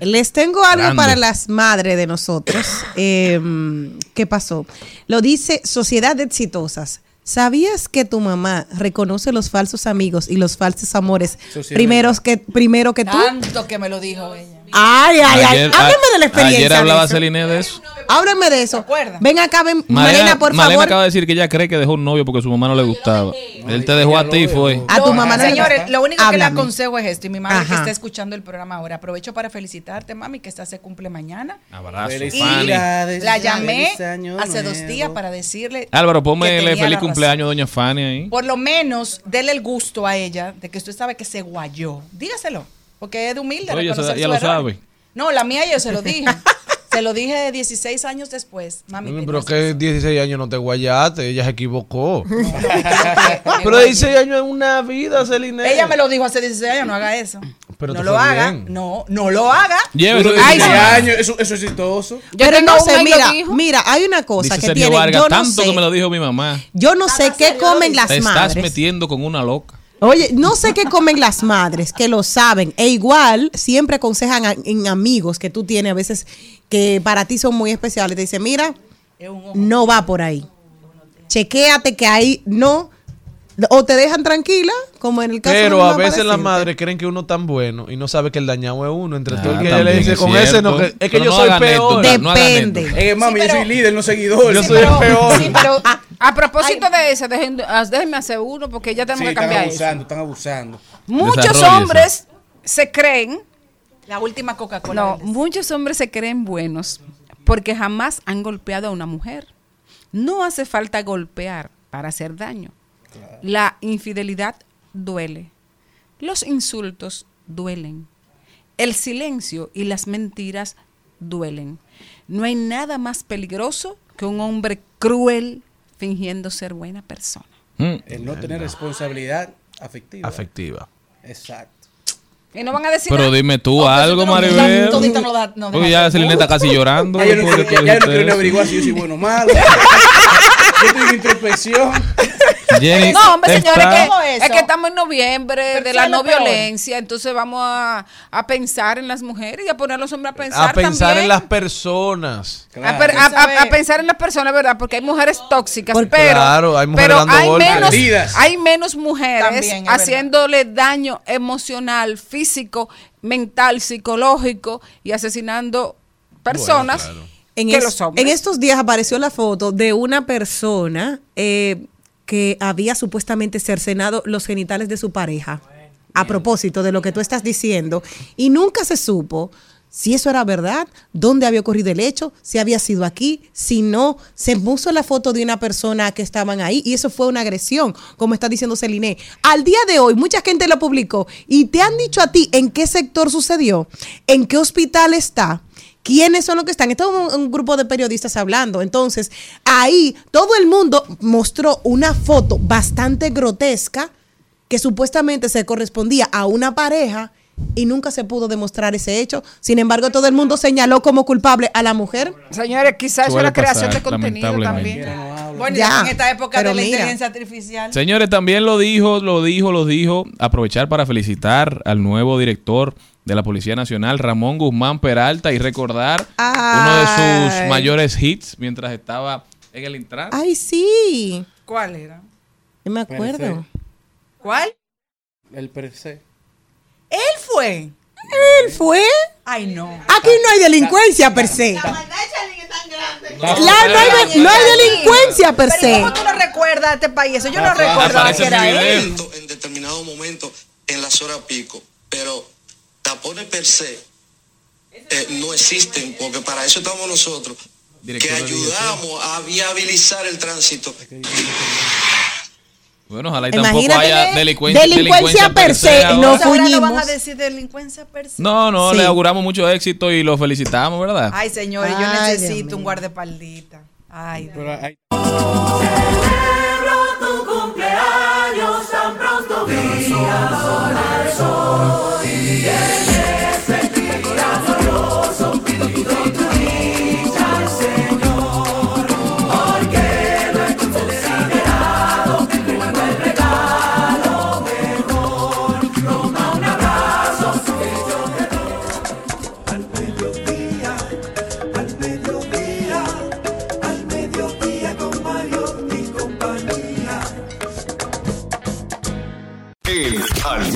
Les tengo algo Grande. para las madres de nosotros. Eh, ¿Qué pasó? Lo dice Sociedad de Exitosas. ¿Sabías que tu mamá reconoce los falsos amigos y los falsos amores sí primeros que, primero que tú? Tanto que me lo dijo ella. Ay, ay, ay. Ayer- Háblame de la experiencia. Ayer de hablaba eso. Celine de eso. Háblame de eso. Ven acá, ven. Malena, Malena, por Malena favor. acaba de decir que ella cree que dejó un novio porque su mamá no le gustaba. Él te dejó a ti, fue. A tu mamá no Señores, lo único que le aconsejo es esto, y mi madre que está escuchando el programa ahora, aprovecho para felicitarte, mami, que esta se cumple mañana. Abrazo, Y Fanny. la llamé hace dos días para decirle Álvaro, ponme feliz cumpleaños doña Fanny ahí. Por lo menos, dele el gusto a ella de que usted sabe que se guayó. Dígaselo, porque es de humilde. Oye, reconocer su lo error. sabe. No, la mía yo se lo dije. se lo dije 16 años después. Mami, Pero que 16 años no te guayaste, ella se equivocó. pero 16 años es una vida, Celine. ella me lo dijo hace 16 años, no haga eso. Pero no lo haga. bien. No, no lo haga. Pero de Ay, 16 sí. años, eso, eso es exitoso. Pero no sé, mira, mira, hay una cosa Dice que Sergio tiene. Vargas, Yo no tanto sé, que me lo dijo mi mamá. yo no sé qué comen las Te estás madres. metiendo con una loca. Oye, no sé qué comen las madres, que lo saben. E igual siempre aconsejan a- en amigos que tú tienes a veces que para ti son muy especiales. Te dicen, mira, no va por ahí. Chequéate que ahí no. O te dejan tranquila, como en el caso de Pero a veces las madres creen que uno tan bueno y no sabe que el dañado es uno. Entre todo el Ah, que ella le dice es con ese, no, es que Pero yo no soy peor. no Depende. anécdota. Eh, mami, yo soy líder, no seguidor. Yo Sí, soy el pero- peor. Sí, pero a propósito de eso, dejen- ah, déjenme hacer uno porque ya tenemos Sí, que están cambiar eso. abusando, están abusando. Muchos hombres se creen, La última Coca-Cola. no, muchos hombres se creen buenos porque jamás han golpeado a una mujer. No hace falta golpear para hacer daño. La infidelidad duele. Los insultos duelen. El silencio y las mentiras duelen. No hay nada más peligroso que un hombre cruel fingiendo ser buena persona. Mm. El no tener responsabilidad afectiva. Afectiva. Exacto. Y no van a decir Pero nada. dime tú pues algo, no- Maribel. no da- no ya Celine está casi llorando. Ya yo no quiero, averiguar si yo soy bueno o malo. yo estoy en introspección. Jenny No, hombre, señores, es que estamos en noviembre de la ¿sabes no peor? violencia, entonces vamos a, a pensar en las mujeres y a poner a los hombres a pensar A pensar también. en las personas. A, per- a- a- a pensar en las personas, ¿verdad? Porque hay mujeres tóxicas, Porque- pero, Claro, hay mujeres pero dando hay, golpes. menos, Bandidas. hay menos mujeres También, haciéndole daño emocional, físico, mental, psicológico y asesinando personas En, que es- los hombres. en estos días apareció la foto de una persona eh, que había supuestamente cercenado los genitales de su pareja. A propósito de lo que tú estás diciendo. Y nunca se supo si eso era verdad, dónde había ocurrido el hecho, si había sido aquí, si no. Se puso la foto de una persona que estaban ahí y eso fue una agresión, como está diciendo Celine. Al día de hoy, mucha gente lo publicó y te han dicho a ti en qué sector sucedió, en qué hospital está. ¿Quiénes son los que están? Esto es un, un grupo de periodistas hablando. Entonces, ahí todo el mundo mostró una foto bastante grotesca que supuestamente se correspondía a una pareja y nunca se pudo demostrar ese hecho. Sin embargo, todo el mundo señaló como culpable a la mujer. Señores, quizás eso era creación de contenido también. Bueno, Ya, en esta época de la mira. inteligencia artificial. Señores, también lo dijo, lo dijo, lo dijo. Aprovechar para felicitar al nuevo director de la Policía Nacional, Ramón Guzmán Peralta, y recordar uno de sus Ay. mayores hits mientras estaba en el Intran. Ay, sí. ¿Cuál era? No me acuerdo. ¿Cuál? El per se. Él fue. Él fue. Ay, no. Aquí no hay delincuencia per se. La, no, hay, no hay delincuencia per Pero se. ¿cómo tú no recuerdas este país? Eso yo no recuerdo que era él. en determinado momento en las horas pico, pero tapones per se eh, no existen, porque para eso estamos nosotros, que ayudamos a viabilizar el tránsito. Bueno, ojalá y tampoco Imagínate, haya delincuencia, delincuencia per se, ahora. no van a decir delincuencia per se. No, no, Sí. le auguramos mucho éxito y lo felicitamos, ¿verdad? Ay, señores, yo Ay, necesito un guardaespaldita. Ay, Dios. Pero hay- Al mediodía con Mario y compañía.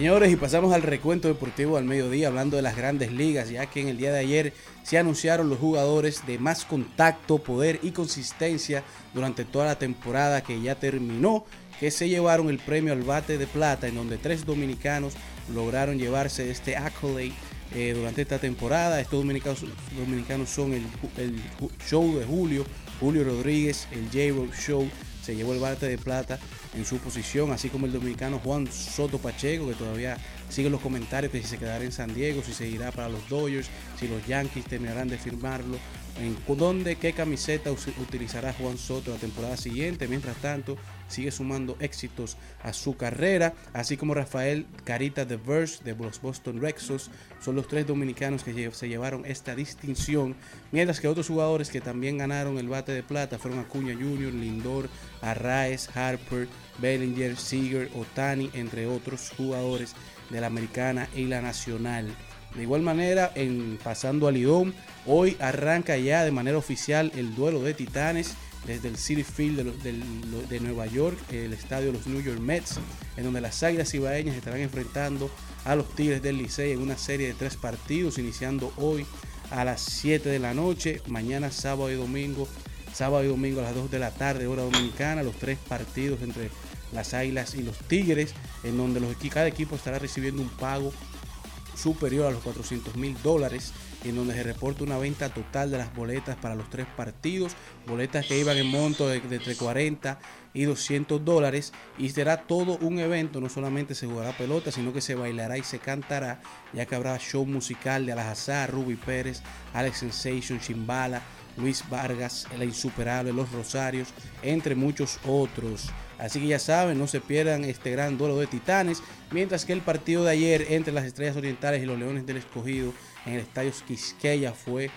Señores, y pasamos al recuento deportivo al mediodía, hablando de las grandes ligas, ya que en el día de ayer se anunciaron los jugadores de más contacto, poder y consistencia durante toda la temporada que ya terminó, que se llevaron el premio al bate de plata, en donde tres dominicanos lograron llevarse este accolade eh, durante esta temporada. Estos dominicanos, dominicanos son el, show de Julio, Julio Rodríguez, el J-Rock Show, se llevó el bate de plata en su posición, así como el dominicano Juan Soto Pacheco, que todavía sigue los comentarios que si se quedará en San Diego, si se irá para los Dodgers, si los Yankees terminarán de firmarlo, en dónde, qué camiseta utilizará Juan Soto la temporada siguiente. Mientras tanto, sigue sumando éxitos a su carrera, así como Rafael Carita de Verse de los Boston Red Sox. Son los tres dominicanos que se llevaron esta distinción, mientras que otros jugadores que también ganaron el bate de plata fueron Acuña Jr., Lindor, Arraez, Harper, Bellinger, Seager, Otani, entre otros jugadores de la americana y la nacional. De igual manera, en pasando al Lidón, hoy arranca ya de manera oficial el duelo de titanes desde el City Field de, Nueva York, el estadio de los New York Mets, en donde las Águilas Ibaeñas estarán enfrentando a los Tigres del Licey en una serie de tres partidos, iniciando hoy a las 7 de la noche, mañana sábado y domingo, sábado y domingo a las 2 de la tarde, hora dominicana, los tres partidos entre las Águilas y los Tigres, en donde los cada equipo estará recibiendo un pago superior a los 400 mil dólares, en donde se reporta una venta total de las boletas para los tres partidos, boletas que iban en monto de, entre 40 y 200 dólares, y será todo un evento, no solamente se jugará pelota, sino que se bailará y se cantará, ya que habrá show musical de Alajazar, Ruby Pérez, Alex Sensation, Chimbala, Luis Vargas, La Insuperable, Los Rosarios, entre muchos otros. Así que ya saben, no se pierdan este gran duelo de titanes. Mientras que el partido de ayer entre las Estrellas Orientales y los Leones del Escogido en el Estadio Quisqueya fue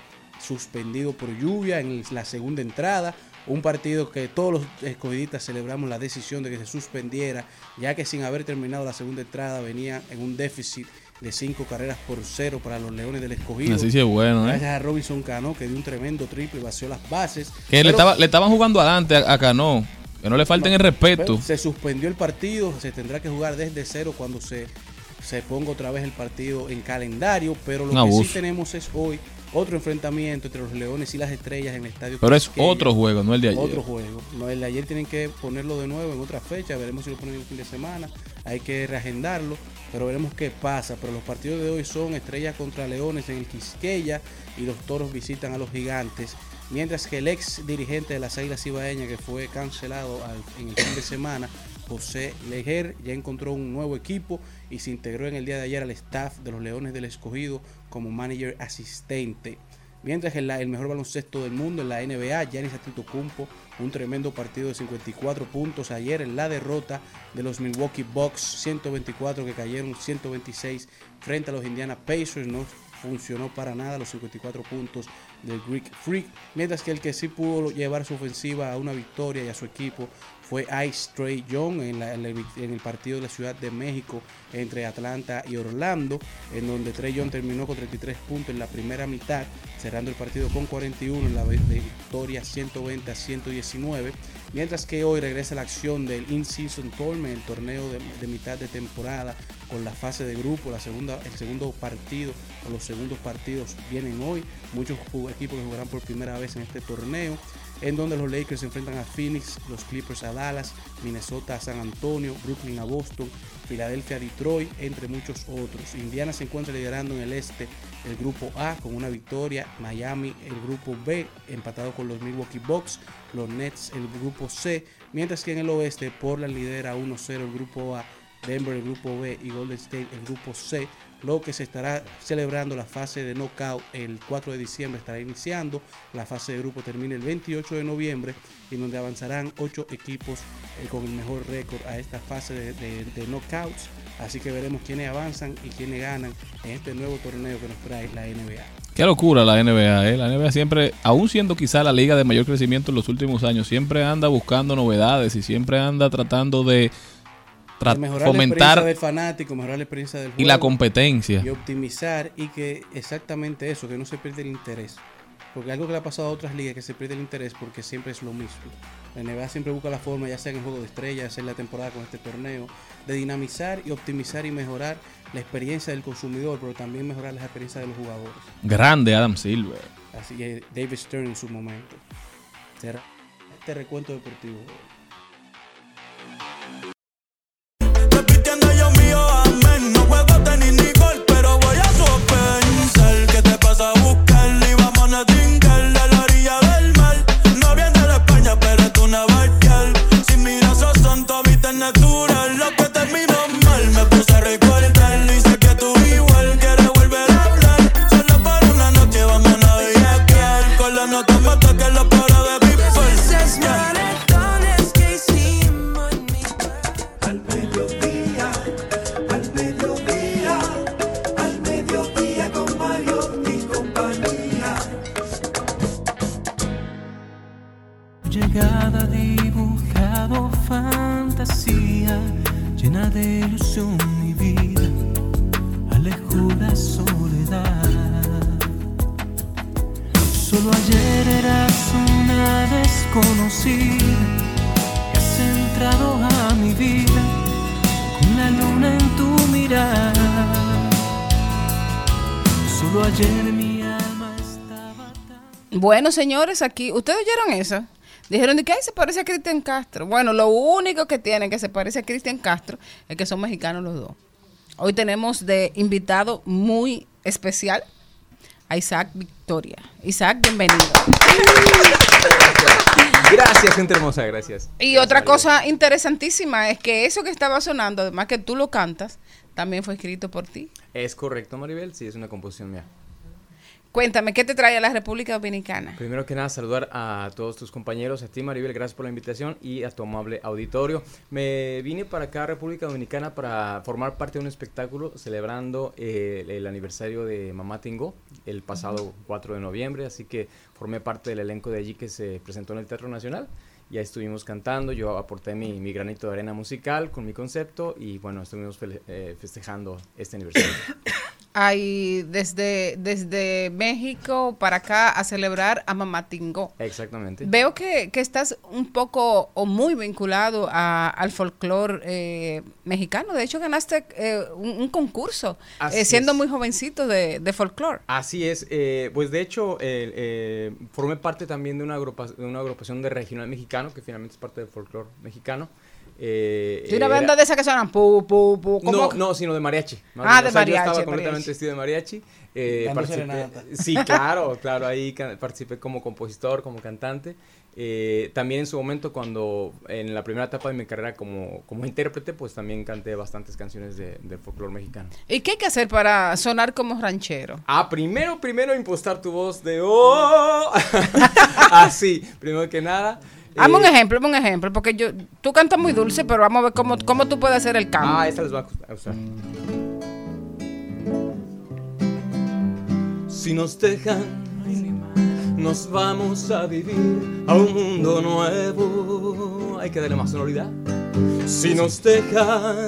suspendido por lluvia en la segunda entrada. Un partido que todos los escogidistas celebramos la decisión de que se suspendiera, ya que sin haber terminado la segunda entrada venía en un déficit de cinco carreras por cero para los Leones del Escogido. Así sí es bueno, ¿eh? Gracias a Robinson Cano, que dio un tremendo triple y vació las bases. Que le, Pero- estaba, le estaban jugando adelante a, a Cano. Que no le falten el respeto. se suspendió el partido, se tendrá que jugar desde cero cuando se, se ponga otra vez el partido en calendario, pero lo que sí tenemos es hoy otro enfrentamiento entre los Leones y las Estrellas en el estadio. Pero es otro juego, no el de ayer. Otro juego. No, el de ayer tienen que ponerlo de nuevo en otra fecha, veremos si lo ponen el fin de semana, hay que reagendarlo, pero veremos qué pasa. Pero los partidos de hoy son Estrellas contra Leones en el Quisqueya y los Toros visitan a los Gigantes. Mientras que el ex dirigente de las Águilas Ibaeñas, que fue cancelado al- en el fin de semana, José Leger, ya encontró un nuevo equipo y se integró en el día de ayer al staff de los Leones del Escogido como manager asistente. Mientras que el mejor baloncesto del mundo en la NBA, Giannis Antetokounmpo, un tremendo partido de 54 puntos ayer en la derrota de los Milwaukee Bucks, 124 que cayeron 126 frente a los Indiana Pacers, no funcionó para nada los 54 puntos del Greek Freak, mientras que el que sí pudo llevar su ofensiva a una victoria y a su equipo fue Ice Trey Young en, el partido de la Ciudad de México entre Atlanta y Orlando, en donde Trey Young terminó con 33 puntos en la primera mitad, cerrando el partido con 41 en la victoria 120 a 119, mientras que hoy regresa la acción del In-Season Tournament, el torneo de, mitad de temporada con la fase de grupo, la segunda, el segundo partido o los segundos partidos vienen hoy, muchos equipos que jugarán por primera vez en este torneo en donde los Lakers se enfrentan a Phoenix, los Clippers a Dallas, Minnesota a San Antonio, Brooklyn a Boston, Filadelfia a Detroit, entre muchos otros. Indiana se encuentra liderando en el este el grupo A con una victoria, Miami el grupo B empatado con los Milwaukee Bucks, los Nets el grupo C, mientras que en el oeste Portland lidera 1-0 el grupo A, Denver el grupo B y Golden State el grupo C, lo que se estará celebrando la fase de knockout el 4 de diciembre estará iniciando, la fase de grupo termina el 28 de noviembre y donde avanzarán 8 equipos eh, con el mejor récord a esta fase de, de- knockouts, así que veremos quiénes avanzan y quiénes ganan en este nuevo torneo que nos trae la NBA. Qué locura la NBA, ¿eh? La NBA siempre, aún siendo quizá la liga de mayor crecimiento en los últimos años, siempre anda buscando novedades y siempre anda tratando de mejorar fomentar la experiencia del fanático, mejorar la experiencia del y la juego, competencia. y optimizar y que exactamente eso, que no se pierda el interés. Porque algo que le ha pasado a otras ligas que se pierde el interés porque siempre es lo mismo. La NBA siempre busca la forma, ya sea en el juego de estrellas, ya sea en la temporada con este torneo, de dinamizar y optimizar y mejorar la experiencia del consumidor, pero también mejorar las experiencias de los jugadores. Grande Adam Silver. Así que David Stern en su momento. Será este recuento deportivo. Ayer mi alma Bueno, señores, aquí, ¿ustedes oyeron eso? Dijeron de que "Ay, se parece a Cristian Castro. Bueno, lo único que tienen que se parece a Cristian Castro es que son mexicanos los dos. Hoy tenemos de invitado muy especial a Isaac Victoria. Isaac, bienvenido. Gracias, gente hermosa, gracias. Y otra cosa interesantísima es que eso que estaba sonando, además que tú lo cantas, también fue escrito por ti. Es correcto, Maribel, sí, es una composición mía. Cuéntame, ¿qué te trae a la República Dominicana? Primero que nada, saludar a todos tus compañeros, a ti, Maribel, gracias por la invitación y a tu amable auditorio. Me vine para acá, República Dominicana, para formar parte de un espectáculo celebrando eh, el aniversario de Mamá Tingo el pasado 4 de noviembre, así que formé parte del elenco de allí que se presentó en el Teatro Nacional. Ya estuvimos cantando, yo aporté mi, mi granito de arena musical con mi concepto y bueno, estuvimos eh, festejando este aniversario. Hay desde, desde México para acá a celebrar a Mamatingo. Exactamente. Veo que, que estás un poco o muy vinculado a- al folclore eh, mexicano. De hecho, ganaste eh, un, un concurso eh, siendo es. muy jovencito de, de folclore. Así es, eh, pues de hecho eh, formé parte también de una, agrupa- de una agrupación de regional mexicano, que finalmente es parte del folclore mexicano. Eh, Sí, una era- banda de esas que suenan pu, pu, pu. No, no, sino de mariachi. Ah, bien, de o sea, mariachi, Yo estaba de completamente mariachi. vestido de mariachi. eh, participé- sí, claro, claro, ahí participé como compositor, como cantante. Eh, también en su momento, cuando en la primera etapa de mi carrera como, como intérprete, pues también canté bastantes canciones de, del folclore mexicano. ¿Y qué hay que hacer para sonar como ranchero? Ah, primero, primero impostar tu voz de oh. Así, primero que nada. Hazme un eh, ejemplo, hazme un ejemplo, porque yo, tú cantas muy dulce, pero vamos a ver cómo, cómo tú puedes hacer el cambio. Ah, esta les va a usar. Si nos dejan, nos vamos a vivir a un mundo nuevo. Hay que darle más sonoridad. Si nos dejan,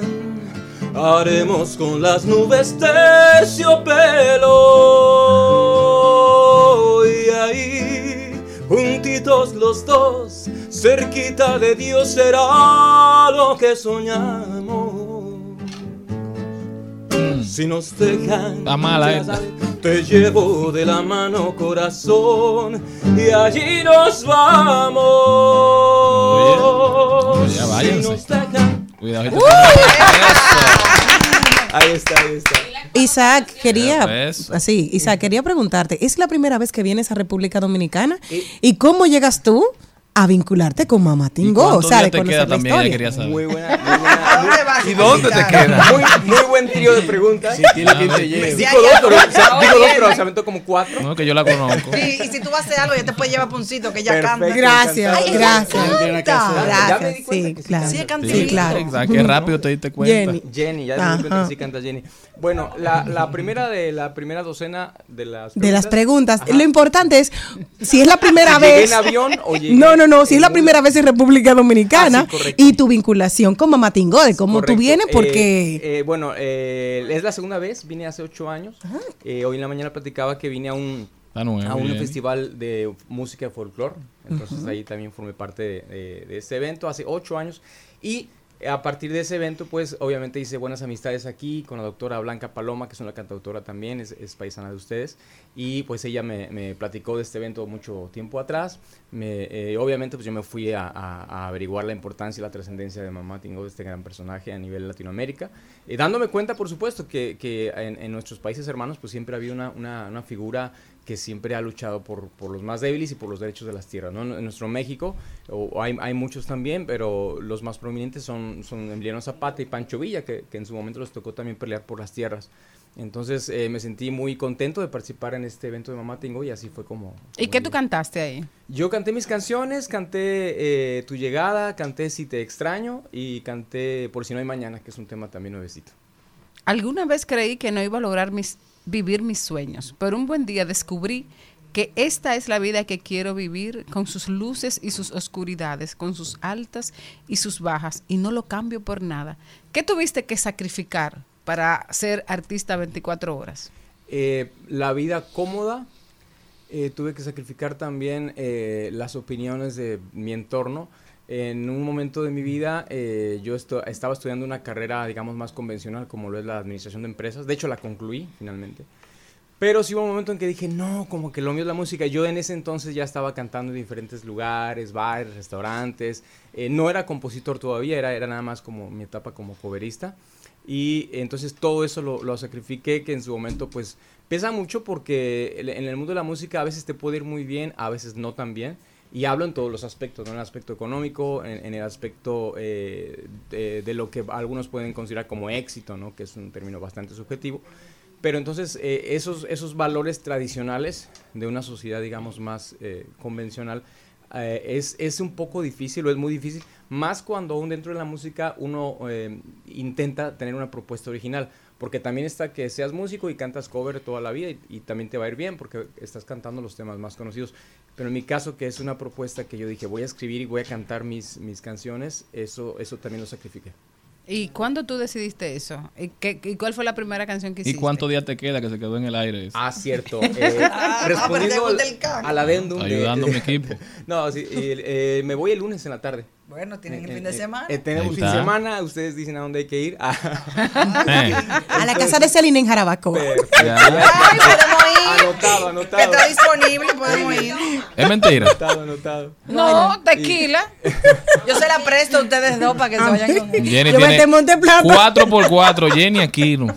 haremos con las nubes terciopelo. Y ahí, juntitos los dos, cerquita de Dios será lo que soñamos. Si nos dejan, mala esta. sabes, te llevo de la mano corazón y allí nos vamos. Oye. Si nos dejan, Cuidado. Uh, ahí está, ahí está. Isaac, quería, Eso. así, Isaac, quería preguntarte, ¿es la primera vez que vienes a República Dominicana? ¿Y cómo llegas tú a vincularte con Mamá Tingo. O sea, de te queda también? Historia. quería saber. Muy buena, muy buena. ¿Y dónde te queda? Muy, muy buen trío de preguntas. Si tiene te lleve. Digo dos, pero, o sea, digo dos, pero se aventó como cuatro. No, que yo la conozco. Sí, y si tú vas a hacer algo, ya te puede llevar puncito que ella Perfecto, canta. Gracias, Ay, gracias. Que Gracias, di cuenta sí, que sí. claro. Sí, canta Sí, claro. Exacto, qué rápido te diste cuenta. Jenny. Jenny, ya me di cuenta que sí canta Jenny. Bueno, la, la primera de la primera docena de las De las preguntas. Ajá. Lo importante es si es la primera llegué vez. en avión o llegué no, no, no. Si es la un- primera vez en República Dominicana Ah, sí, correcto. y tu vinculación con Mamá Tingo, de cómo Correcto. tú vienes, Eh, porque. eh, bueno, eh, es la segunda vez, vine hace ocho años. Eh, hoy en la mañana platicaba que vine a un, nuevo, a un festival de música folclore. Entonces ahí también formé parte de, de- de este evento hace ocho años. Y a partir de ese evento, pues obviamente hice buenas amistades aquí con la doctora Blanca Paloma, que es una cantautora también, es, paisana de ustedes. Y pues ella me, platicó de este evento mucho tiempo atrás. Me, eh, obviamente pues yo me fui a, averiguar la importancia y la trascendencia de Mamá Tingo, de este gran personaje a nivel Latinoamérica. Y dándome cuenta, por supuesto, que, en, nuestros países hermanos pues siempre ha habido una, una, una figura que siempre ha luchado por, por los más débiles y por los derechos de las tierras. ¿no? En nuestro México o hay, hay muchos también, pero los más prominentes son, son Emiliano Zapata y Pancho Villa, que, que en su momento les tocó también pelear por las tierras. Entonces eh, me sentí muy contento de participar en este evento de Mamá Tingo y así fue como... ¿Y como qué tú cantaste ahí? Yo canté mis canciones, canté eh, Tu Llegada, canté Si Te Extraño y canté Por Si No Hay Mañana, que es un tema también nuevecito. Alguna vez creí que no iba a lograr mis, vivir mis sueños, pero un buen día descubrí que esta es la vida que quiero vivir con sus luces y sus oscuridades, con sus altas y sus bajas, y no lo cambio por nada. ¿Qué tuviste que sacrificar para ser artista 24 horas? Eh, la vida cómoda, eh, tuve que sacrificar también eh, las opiniones de mi entorno. En un momento de mi vida eh, yo estaba estudiando una carrera, digamos, más convencional como lo es la administración de empresas. De hecho, la concluí finalmente. Pero sí hubo un momento en que dije, no, como que lo mío es la música. Yo en ese entonces ya estaba cantando en diferentes lugares, bares, restaurantes. Eh, no era compositor todavía, era, era nada más como mi etapa como coverista. Y entonces todo eso lo, lo sacrifiqué, que en su momento pues pesa mucho porque en el mundo de la música a veces te puede ir muy bien, a veces no tan bien. Y hablo en todos los aspectos, en el aspecto económico, en, el aspecto eh, de, lo que algunos pueden considerar como éxito, ¿no? que es un término bastante subjetivo. Pero entonces eh, esos, esos valores tradicionales de una sociedad, digamos, más eh, convencional, es, es un poco difícil o es muy difícil, más cuando aún dentro de la música uno intenta tener una propuesta original, porque también está que seas músico y cantas cover toda la vida y también te va a ir bien porque estás cantando los temas más conocidos. Pero en mi caso, que es una propuesta que yo dije, voy a escribir y voy a cantar mis, mis canciones, eso, eso también lo sacrifiqué. ¿Y cuándo tú decidiste eso? ¿Y, qué- y cuál fue la primera canción que ¿Y hiciste? cuántos días te queda que se quedó en el aire? eso? Ah, cierto. Eh, respondiendo al, al adendum. de- Ayudando a mi equipo. no, sí, eh, me voy el lunes en la tarde. Bueno, tienen el Eh, fin de eh, semana. eh, tenemos fin de semana, ustedes dicen a dónde hay que ir. Eh, A la casa de Celina en Jarabacoa. ya. Ay, Anotado, Que anotado. está disponible, podemos ir. Es mentira. Anotado, anotado. No, tequila. Yo se la presto a ustedes dos para que se vayan con Jenny Yo tiene Monte Plata. 4x4, Jenny Aquino.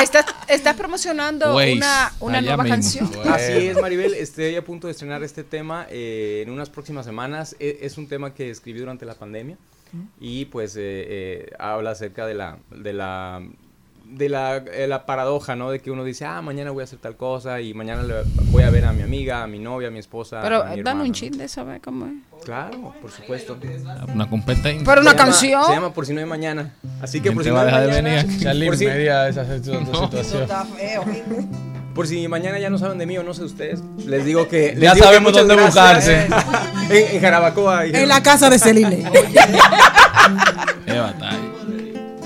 ¿Estás, estás promocionando Waze, una, una nueva mismo. canción? Así es, Maribel. Estoy a punto de estrenar este tema eh, en unas próximas semanas. E- Es, un tema que escribí durante la pandemia y pues eh, eh, habla acerca de la de la de la, eh, la paradoja, ¿no? De que uno dice, ah, mañana voy a hacer tal cosa y mañana le voy a ver a mi amiga, a mi novia, a mi esposa. Pero a mi hermano, un ¿no? chin de eso, cómo es. Claro, por supuesto. Una competencia. Pero una Se llama- canción. Se llama Por si no hay mañana. Así que ¿Quién por si no hay de mañana. venir por si- media esa situ- No. situación. Está feo. Por si mañana ya no saben de mí o no sé de ustedes, les digo que. les Ya digo que sabemos muchas dónde gracias. en, en Jarabacoa. En la casa de Celine.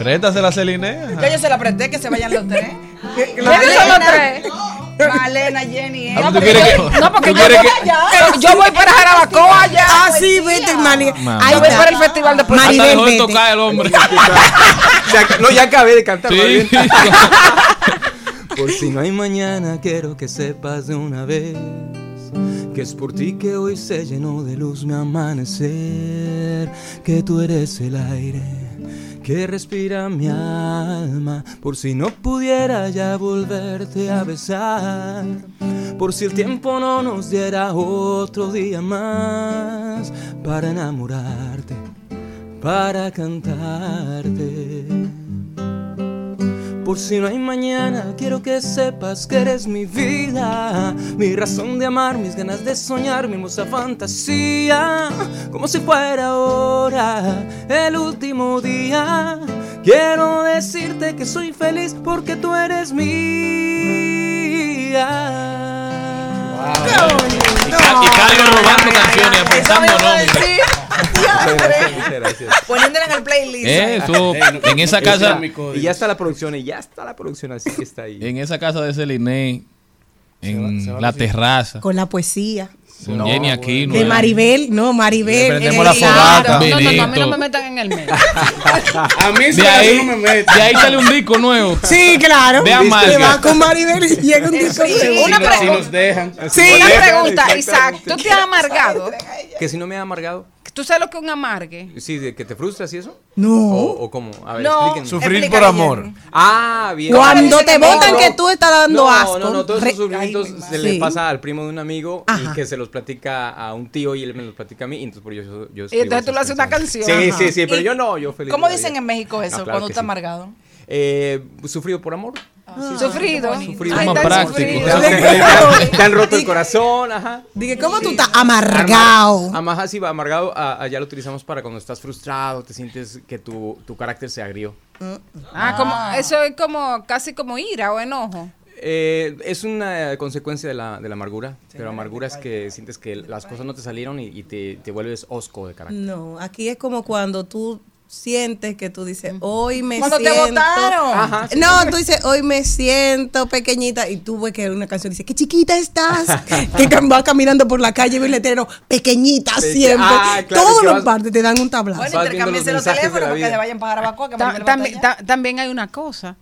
Qué batalla. Préstasela a Celine. Yo, yo se la presté que se vayan los tres. ¿Quiénes son los tres? Malena, Jenny. Ah, Eva. ¿tú quieres que- No, porque tú yo quieres voy, que- yo- yo voy para Jarabacoa ya. Ah, sí, vete. Mamá. Ahí Yo voy para el festival de Hasta Maribel, dejó de tocar el hombre. Ya- no, ya acabé de cantar. Sí. Por si no hay mañana, quiero que sepas de una vez que es por ti que hoy se llenó de luz mi amanecer, que tú eres el aire que respira mi alma, por si no pudiera ya volverte a besar, por si el tiempo no nos diera otro día más para enamorarte, para cantarte. Por si no hay mañana, quiero que sepas que eres mi vida, mi razón de amar, mis ganas de soñar, mi hermosa fantasía, como si fuera ahora el último día. Quiero decirte que soy feliz porque tú eres mía. Y robando canciones, apuntando nombres. Poniéndola en el playlist. Eh, tú, en esa casa, Y ya está la producción, y ya está la producción, así que está ahí. en esa casa de Celine, en la terraza, Con la poesía. con Jenny Aquino. De Maribel, no, Maribel. Le prendemos eh, la claro. fogata. No, no, no, a mí no me metan en el medio. A mí De ahí, de ahí sale un disco nuevo. Sí, claro. De Que Amarga. va con Maribel y llega un disco Sí, nuevo. una Si pregunta. nos dejan. Sí, una pregunta, Isaac. ¿Tú te has amargado? Que si no me ha amargado. ¿Tú sabes lo que es un amargue? Sí, de que te frustras y eso. No. ¿O, o cómo? A ver, No. explíquenme. Sufrir por bien. amor. Ah, bien. Cuando te votan no. que tú estás dando no, asco. No, no, todos esos sufrimientos se Sí. le pasa al primo de un amigo Ajá. y que se los platica a un tío y él me los platica a mí y entonces por yo, yo, Y entonces tú le haces una canción. Sí, sí, sí, pero ¿Y yo no, yo feliz. ¿Cómo dicen en México eso No, claro cuando estás sí. amargado? Eh, sufrido por amor. Sufrido. Sufrido. Ay, Más tan práctico. sufrido. Te han roto el corazón, ajá. Dije, ¿cómo tú estás amargado? Amargado, sí, amargado, ah, ah, ya lo utilizamos para cuando estás frustrado, te sientes que tu, tu carácter se agrió. Ah, como, eso es como casi como ira o enojo. Eh, es una consecuencia de la, de la amargura, pero amargura es que sientes que las cosas no te salieron y, y te, te vuelves osco de carácter. No, aquí es como cuando tú sientes que tú dices, hoy me Cuando te siento... votaron. Ajá, sí, No, tú dices, hoy me siento pequeñita y tú ves que una canción dice, qué chiquita estás, que cam- va caminando por la calle y ve el letrero, pequeñita Peque- siempre. Ah, claro, Todos los vas- partes te dan un tablazo. Bueno, Vas viendo los teléfonos para que se vayan para Jarabacoa. Que Ta- ta- también hay una cosa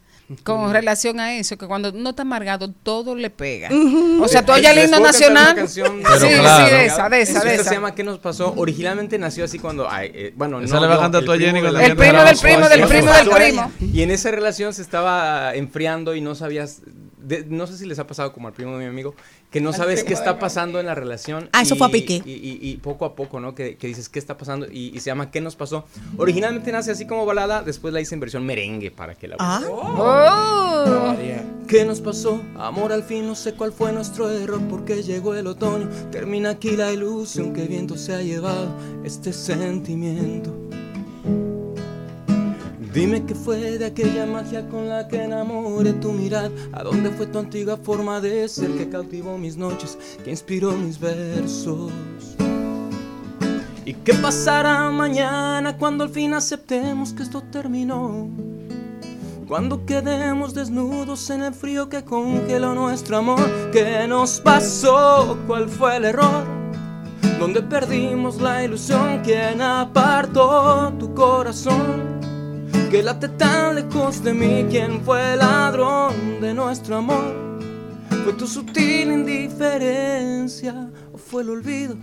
con relación a eso, que cuando no está amargado, todo le pega. O sea, tú oyes el Les himno nacional. canción Sí, Pero sí, claro. de esa, de esa, de esa. se llama ¿Qué nos pasó? Originalmente nació así cuando, ay, eh, bueno, Esa no, le va a tú a Jenny El primo del primo del primo del primo. Y en esa relación se estaba enfriando y no sabías, de- no sé si les ha pasado como al primo de mi amigo, que no sabes qué está pasando en la relación. Ah, eso y- fue a pique. Y, y- y poco a poco, ¿no? Que, que dices, ¿qué está pasando? Y, y se llama ¿Qué nos pasó? Originalmente nace así como balada, después la hice en versión merengue para que la Ah. Oh. ¿Qué nos pasó? Amor, al fin no sé cuál fue nuestro error porque llegó el otoño. Termina aquí la ilusión que viento se ha llevado este sentimiento. Dime qué fue de aquella magia con la que enamoré tu mirada. ¿A dónde fue tu antigua forma de ser que cautivó mis noches, que inspiró mis versos? ¿Y qué pasará mañana cuando al fin aceptemos que esto terminó? Cuando quedemos desnudos en el frío que congeló nuestro amor, ¿qué nos pasó? ¿Cuál fue el error? Donde perdimos la ilusión, ¿quién apartó tu corazón? Que late tan lejos de mí, ¿quién fue el ladrón de nuestro amor? ¿Fue tu sutil indiferencia o fue el olvido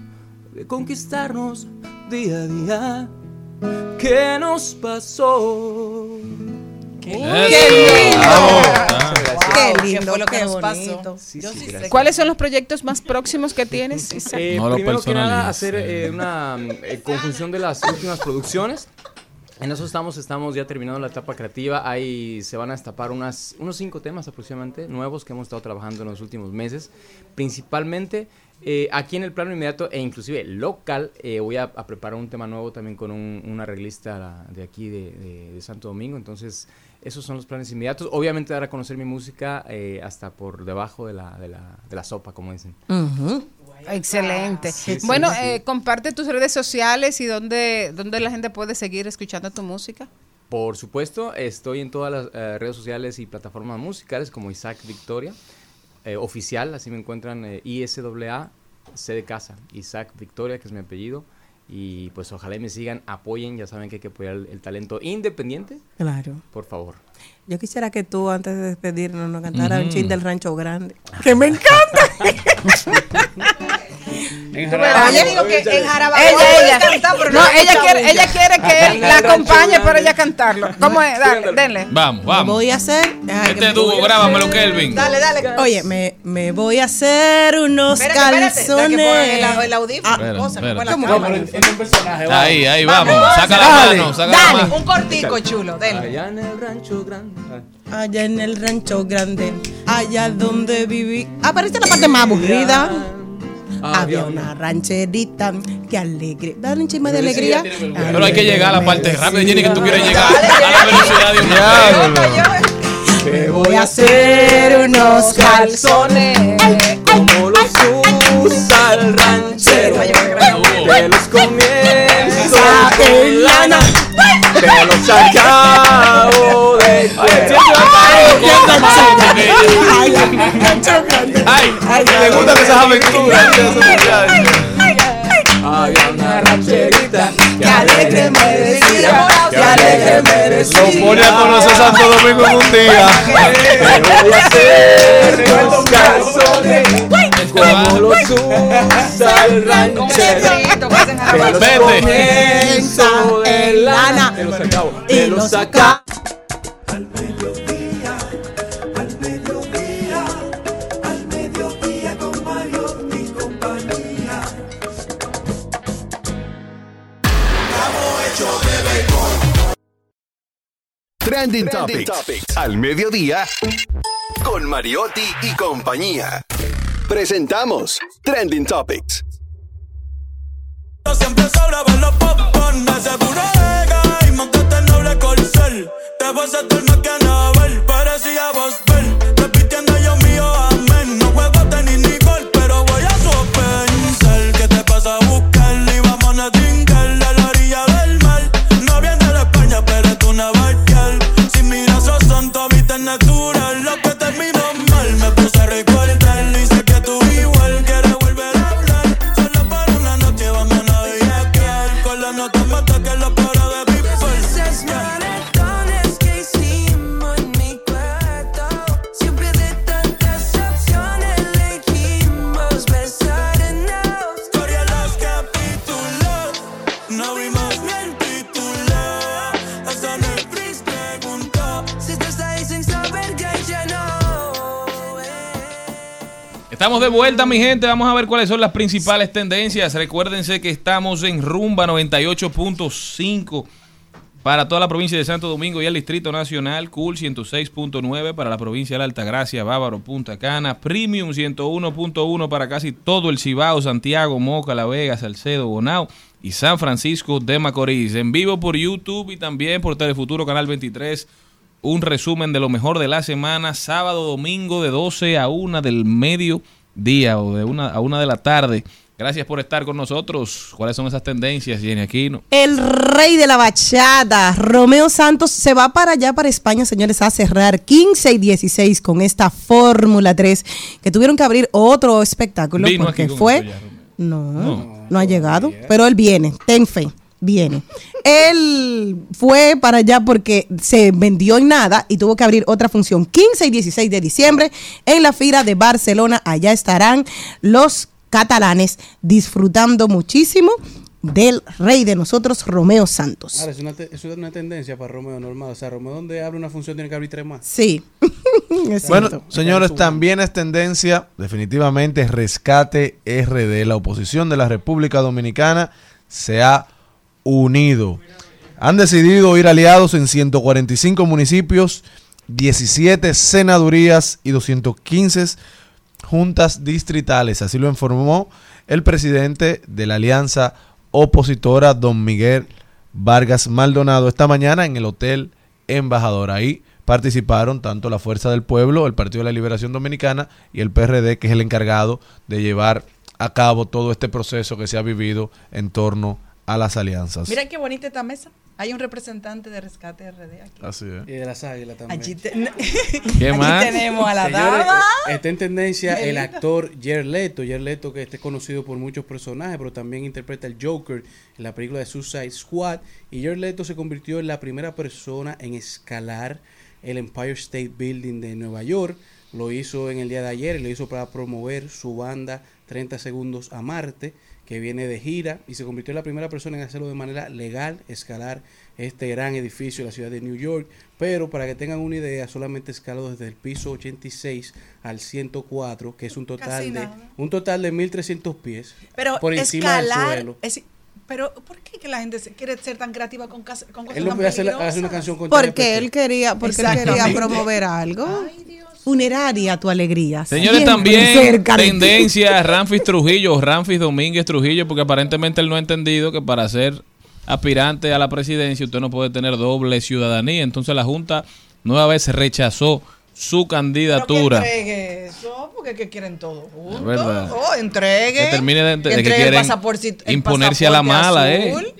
de conquistarnos día a día? ¿Qué nos pasó? Qué lindo. Qué ¿Qué lindo, fue lo que qué nos bonito. pasó? Sí, Yo sí, sí gracias. sé. ¿Cuáles son los proyectos más próximos que tienes? Eh, No lo primero que nada, hacer eh, una eh, conjunción de las últimas producciones. En eso estamos, estamos ya terminando la etapa creativa. Ahí se van a destapar unas, unos cinco temas aproximadamente nuevos que hemos estado trabajando en los últimos meses. Principalmente eh, aquí en el plano inmediato e inclusive local, eh, voy a, a preparar un tema nuevo también con un, arreglista de aquí de, Santo Domingo. Entonces, esos son los planes inmediatos. Obviamente dar a conocer mi música eh, hasta por debajo de la, de, la, de la sopa, como dicen. Ujú. Excelente. Sí, bueno, sí. eh, comparte tus redes sociales y dónde, dónde la gente puede seguir escuchando tu música. Por supuesto, estoy en todas las eh, redes sociales y plataformas musicales como Isaac Victoria, eh, oficial, así me encuentran eh, ISAA, C de casa, Isaac Victoria, que es mi apellido. Y pues ojalá y me sigan, apoyen, ya saben que hay que apoyar el, el talento independiente, Claro. por favor. Yo quisiera que tú, antes de despedirnos, nos cantara un chin del rancho grande. ¡Que me encanta! Digo que en Ella, puede ella. cantar, pero No, no ella quiere, ella quiere que él la acompañe, pero ella cantarlo. ¿Cómo es? Dale, denle. Vamos, Me vamos. voy a hacer. Ay, Este dúo, grábamelo, Kelvin. Dale, dale. Oye, me, me voy a hacer unos Espérate, espérate, da que pongan el, calzones. el audífono. Cámara. en un personaje. Ahí, ahí, Vamos, vamos. Saca la dale, mano, saca la Dale, mano. un cortico chulo, denle. Allá en el rancho grande. Allá en el rancho grande, allá donde viví. Aparece la parte más aburrida. Había una rancherita que alegre. Dale un chisme de alegría. Pero hay que llegar a la parte rápida, Jenny, que tú quieres llegar a la velocidad de un Diablo. Te Voy a hacer unos calzones. como los usa el ranchero. De los comienzos con lana. De los acabo de Ay, me gustan esas aventuras. Había una rancherita Que alegre me decía, que alegre me decía. Lo pone a conocer Santo Domingo en un día. Te voy a hacer unos calzones como los usa el ranchero. De los Vete. comienzos de lana. Te los acabo. Te los acabo. Trending, Topics. Al mediodía. Con Mariotti y compañía. Presentamos Trending Topics. Siempre sobra ver los popcorn, me llega y montaste el noble corcel. Te vas a vuelta, mi gente. Vamos a ver cuáles son las principales tendencias. Recuérdense que estamos en Rumba 98.5 para toda la provincia de Santo Domingo y el Distrito Nacional. Cool 106.9 para la provincia de la Altagracia, Bávaro, Punta Cana. Premium 101.1 para casi todo el Cibao, Santiago, Moca, La Vega, Salcedo, Bonao y San Francisco de Macorís. En vivo por YouTube y también por Telefuturo Canal 23 un resumen de lo mejor de la semana, sábado, domingo, de 12 a 1 del mediodía o de una a 1 de la tarde. Gracias por estar con nosotros. ¿Cuáles son esas tendencias, Jenny Aquino? El rey de la bachata, Romeo Santos, se va para allá, para España, señores, a cerrar 15 y 16 con esta Fórmula 3, que tuvieron que abrir otro espectáculo Vino porque aquí con fue... ya, no, no, ha llegado, pero él viene, ten fe, viene. Él fue para allá porque se vendió en nada y tuvo que abrir otra función 15 y 16 de diciembre en la fila de Barcelona. Allá estarán los catalanes disfrutando muchísimo del rey de nosotros, Romeo Santos. Ahora, es una, es una tendencia para Romeo normal. O sea, Romeo donde abre una función tiene que abrir tres más. Sí. Bueno, señores, también es tendencia, definitivamente, rescate RD. La oposición de la República Dominicana se ha unido. Han decidido ir aliados en 145 municipios, 17 senadurías y 215 juntas distritales. Así lo informó el presidente de la alianza opositora, don Miguel Vargas Maldonado, esta mañana en el Hotel Embajador. Ahí participaron tanto la Fuerza del Pueblo, el Partido de la Liberación Dominicana y el PRD, que es el encargado de llevar a cabo todo este proceso que se ha vivido en torno a las alianzas. Mira qué bonita esta mesa. Hay un representante de Rescate RD aquí. Así es. Y de las águilas también. Allí, te- ¿Qué allí más? tenemos a la Señores, dama. eh, Está en tendencia el actor Jared Leto. Jared Leto que este es conocido por muchos personajes, pero también interpreta el Joker en la película de Suicide Squad. Y Jared Leto se convirtió en la primera persona en escalar el Empire State Building de Nueva York. Lo hizo en el día de ayer y lo hizo para promover su banda 30 segundos a Marte, que viene de gira y se convirtió en la primera persona en hacerlo de manera legal, escalar este gran edificio de la ciudad de New York. Pero para que tengan una idea, solamente escaló desde el piso 86 al 104, que es un total de un total de 1300 pies Pero por encima del suelo. es- pero ¿por qué que la gente se- quiere ser tan creativa con, con cosas Él no tan hacer, peligrosas? hacer una canción con Porque él quería, porque él quería promover algo. Funeraria tu alegría. Señores, también tendencia Ramfis Trujillo, Ramfis Domínguez Trujillo, porque aparentemente él no ha entendido que para ser aspirante a la presidencia usted no puede tener doble ciudadanía. Entonces la Junta nueva vez rechazó su Pero que candidatura. entregue eso, porque que quieren todo juntos. Es verdad. Oh, entregue. Que termine de, de que entregue el quieren imponerse a la mala, azul. ¿eh?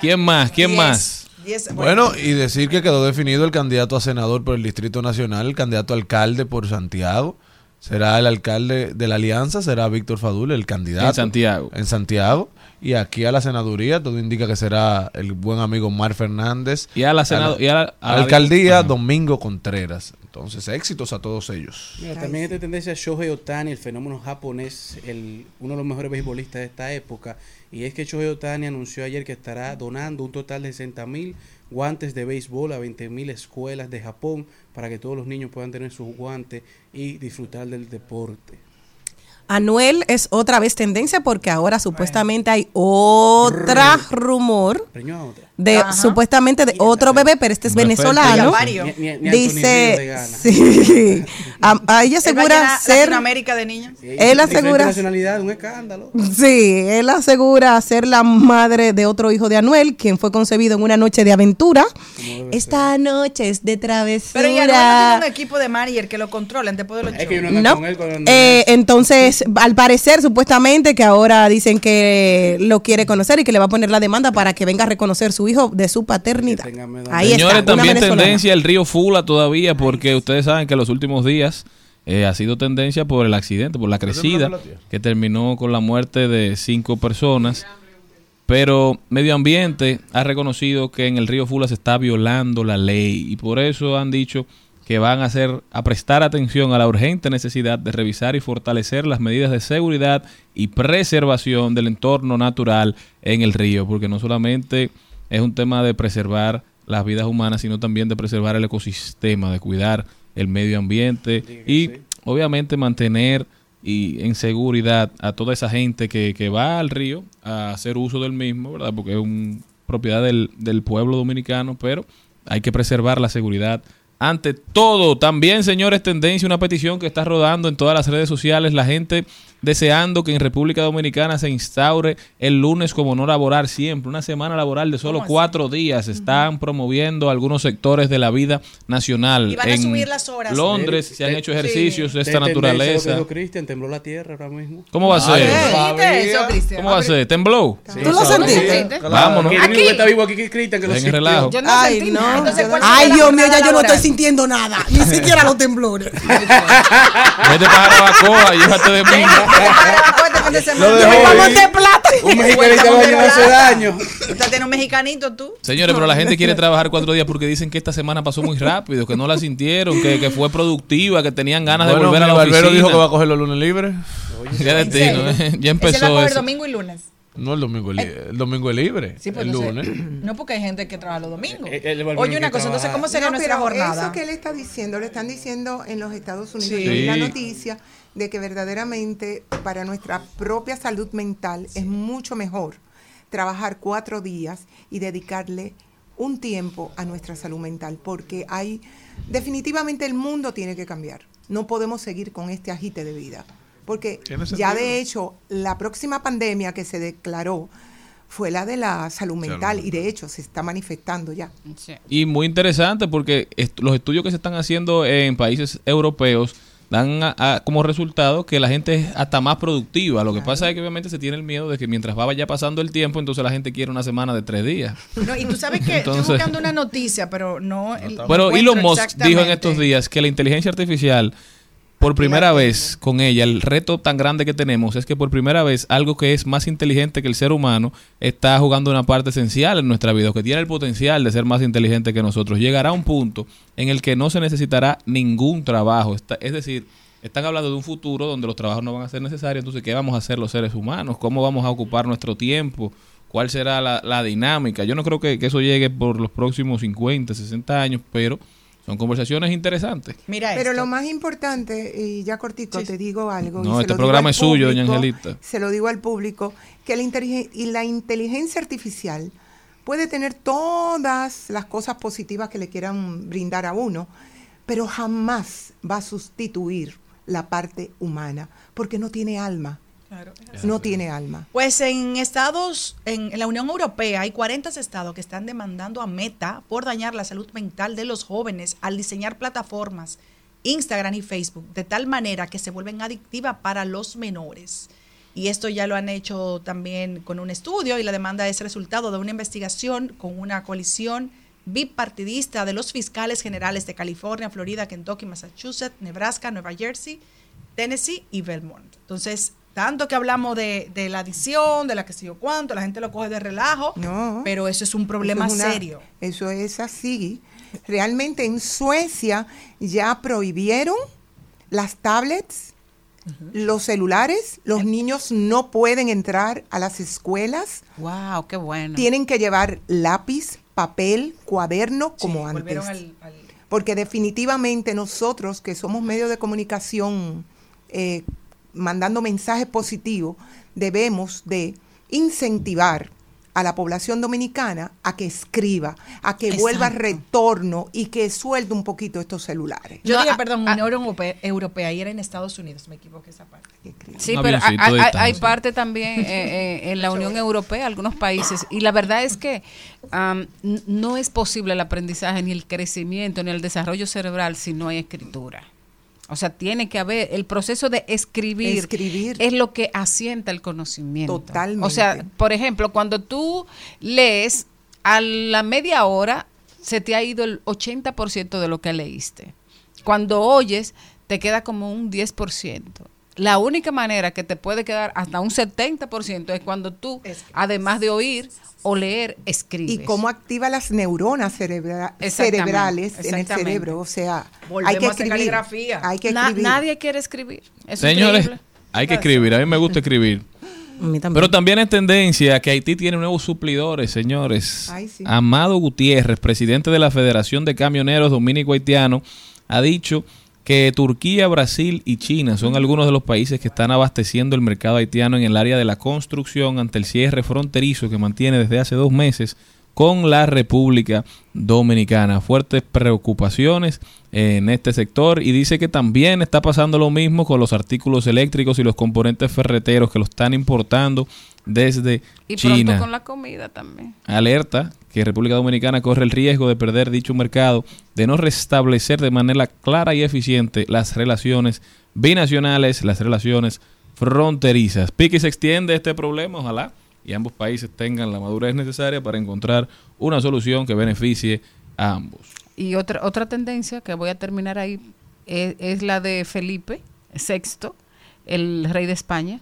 ¿Quién más? ¿Quién Diez. más? Diez- Bueno, y decir que quedó definido el candidato a senador por el Distrito Nacional, el candidato a alcalde por Santiago. Será el alcalde de la alianza, será Víctor Fadul, el candidato. En Santiago. En Santiago. Y aquí a la senaduría, todo indica que será el buen amigo Mar Fernández. Y a la senado- y a la- a la- alcaldía. Domingo Contreras. Entonces, éxitos a todos ellos. Mira, también esta tendencia Shohei Otani, el fenómeno japonés, el, uno de los mejores beisbolistas de esta época. Y es que Shohei Otani anunció ayer que estará donando un total de 60 mil guantes de béisbol a 20 mil escuelas de Japón para que todos los niños puedan tener sus guantes y disfrutar del deporte. Anuel es otra vez tendencia porque ahora supuestamente hay otra rumor Preñó a otra. De Ajá. supuestamente de otro bebé, pero este es venezolano. Ni- ni- ni Dice, gana. sí, a, a ella asegura ser, Latinoamérica de niños. Sí, Él asegura- nacionalidad, un escándalo. sí, él asegura ser la madre de otro hijo de Anuel, quien fue concebido en una noche de aventura. Esta noche es de travesura. Pero ya no tiene un equipo de manager que lo controlen después de los Es que No. con él cuando- Eh, entonces, al parecer, supuestamente, que ahora dicen que lo quiere conocer y que le va a poner la demanda para que venga a reconocer su hijo de su paternidad. Ahí Señores, está, también venezolana. tendencia el río Fula todavía, porque ustedes saben que los últimos días eh, ha sido tendencia por el accidente, por la crecida, que terminó con la muerte de cinco personas. Pero Medio Ambiente ha reconocido que en el río Fula se está violando la ley y por eso han dicho que van a hacer a prestar atención a la urgente necesidad de revisar y fortalecer las medidas de seguridad y preservación del entorno natural en el río, porque no solamente es un tema de preservar las vidas humanas, sino también de preservar el ecosistema, de cuidar el medio ambiente y obviamente mantener y en seguridad a toda esa gente que, que va al río a hacer uso del mismo, ¿verdad? Porque es un propiedad del, del pueblo dominicano, pero hay que preservar la seguridad ante todo. También, señores, tendencia, una petición que está rodando en todas las redes sociales, la gente deseando que en República Dominicana se instaure el lunes como no laborar siempre, una semana laboral de solo cuatro días. Están promoviendo algunos sectores de la vida nacional. Y van a en subir las horas. Londres se han hecho ejercicios de De esta lo naturaleza. dijo Cristian, tembló la tierra ahora mismo. ¿Cómo va a ser? ¿Cómo va a ser? ¿Tembló? ¿Tú lo sentiste? Vámonos. Que está vivo aquí Cristian, que lo sintió. relajo. Yo no Ay, sentí no. nada. Entonces, ¿cuál Ay, será la Dios mío, ya yo no estoy sintiendo nada. Ni siquiera los temblores. Vete para y llévate de mí. De plata. Un mexicanito lo daño hace daño. Usted tiene un mexicanito tú. Señores, pero la gente quiere trabajar cuatro días porque dicen que esta semana pasó muy rápido, que no la sintieron, que, que fue productiva, que tenían ganas de volver a la mi barbero oficina. dijo que va a coger los lunes libres. Qué destino, ¿eh? Ya Ese va a empezó coger eso. domingo y lunes. No, el domingo, es li- el domingo es libre. Sí, pues el entonces- lunes. No porque hay gente que trabaja los domingos. Eh, volvió Oye, a una cosa, entonces. ¿cómo sería No, nuestra pero jornada? Eso que él está diciendo, lo están diciendo en los Estados Unidos. Sí. Yo vi la noticia de que verdaderamente para nuestra propia salud mental es mucho mejor trabajar cuatro días y dedicarle un tiempo a nuestra salud mental, porque hay definitivamente el mundo tiene que cambiar. No podemos seguir con este agite de vida, porque ya sentido. de hecho la próxima pandemia que se declaró fue la de la salud mental y de hecho se está manifestando ya. Y muy interesante porque est- los estudios que se están haciendo en países europeos dan a- a- como resultado que la gente es hasta más productiva. Lo que pasa es que obviamente se tiene el miedo de que mientras va ya pasando el tiempo, entonces la gente quiere una semana de tres días. No, y tú sabes que Entonces- estoy buscando una noticia, pero no. el- no Pero Elon Musk dijo en estos días que la inteligencia artificial, por primera vez con ella, el reto tan grande que tenemos es que por primera vez algo que es más inteligente que el ser humano está jugando una parte esencial en nuestra vida, o que tiene el potencial de ser más inteligente que nosotros. Llegará a un punto en el que no se necesitará ningún trabajo. Está- es decir, están hablando de un futuro donde los trabajos no van a ser necesarios. Entonces, ¿qué vamos a hacer los seres humanos? ¿Cómo vamos a ocupar nuestro tiempo? ¿Cuál será la, la dinámica? Yo no creo que, que eso llegue por los próximos 50, 60 años, pero son conversaciones interesantes. Mira Pero esto. lo más importante, y ya cortico, te digo algo. y No, se este lo digo programa al es suyo, doña público, Angelita. Se lo digo al público, que la, inteligen- y la inteligencia artificial puede tener todas las cosas positivas que le quieran brindar a uno, pero jamás va a sustituir la parte humana, porque no tiene alma. No tiene alma. Pues en estados, en, en la Unión Europea hay 40 estados que están demandando a Meta por dañar la salud mental de los jóvenes al diseñar plataformas Instagram y Facebook de tal manera que se vuelven adictivas para los menores. Y esto ya lo han hecho también con un estudio y la demanda es resultado de una investigación con una coalición bipartidista de los fiscales generales de California, Florida, Kentucky, Massachusetts, Nebraska, Nueva Jersey, Tennessee y Vermont. Entonces, tanto que hablamos de, de la adicción, de la que sé yo cuánto, la gente lo coge de relajo, No. pero eso es un problema Eso es una- serio. Eso es así. Realmente en Suecia ya prohibieron las tablets, los celulares, los niños no pueden entrar a las escuelas, Wow, qué bueno. tienen que llevar lápiz, papel, cuaderno como antes. volvieron al- al- Porque definitivamente nosotros que somos medios de comunicación eh, mandando mensajes positivos, debemos de incentivar a la población dominicana a que escriba, a que vuelva retorno y que suelte un poquito estos celulares. Yo No, dije, a- perdón, a- Unión Europea, Europea y era en Estados Unidos, me equivoqué esa parte. Sí, pero hay, parte también eh, eh, en la Unión Europea, algunos países, y la verdad es que n- no es posible el aprendizaje, ni el crecimiento, ni el desarrollo cerebral si no hay escritura. O sea, tiene que haber el proceso de escribir, Escribir. es lo que asienta el conocimiento. Totalmente. O sea, por ejemplo, cuando tú lees a la media hora se te ha ido el 80% de lo que leíste. Cuando oyes te queda como un 10%. La única manera que te puede quedar hasta un 70% es cuando tú, además de oír o leer, escribes. Y cómo activa las neuronas cerebra- Exactamente, cerebrales en el exactamente. cerebro. O sea, Volvemos hay que escribir. caligrafía. Hay que Na- escribir. nadie quiere escribir. Es Señores, increíble. hay que escribir. A mí me gusta escribir. Pero también es tendencia que Haití tiene nuevos suplidores, señores. Ay, sí. Amado Gutiérrez, presidente de la Federación de Camioneros Dominico Haitiano, ha dicho que Turquía, Brasil y China son algunos de los países que están abasteciendo el mercado haitiano en el área de la construcción ante el cierre fronterizo que mantiene desde hace dos meses con la República Dominicana. Fuertes preocupaciones en este sector y dice que también está pasando lo mismo con los artículos eléctricos y los componentes ferreteros que lo están importando desde Y China. pronto con la comida también. Alerta que República Dominicana corre el riesgo de perder dicho mercado, de no restablecer de manera clara y eficiente las relaciones binacionales, las relaciones fronterizas. Pique se extiende este problema, ojalá, y ambos países tengan la madurez necesaria para encontrar una solución que beneficie a ambos. Y otra, otra tendencia que voy a terminar ahí es, es la de Felipe VI, el rey de España,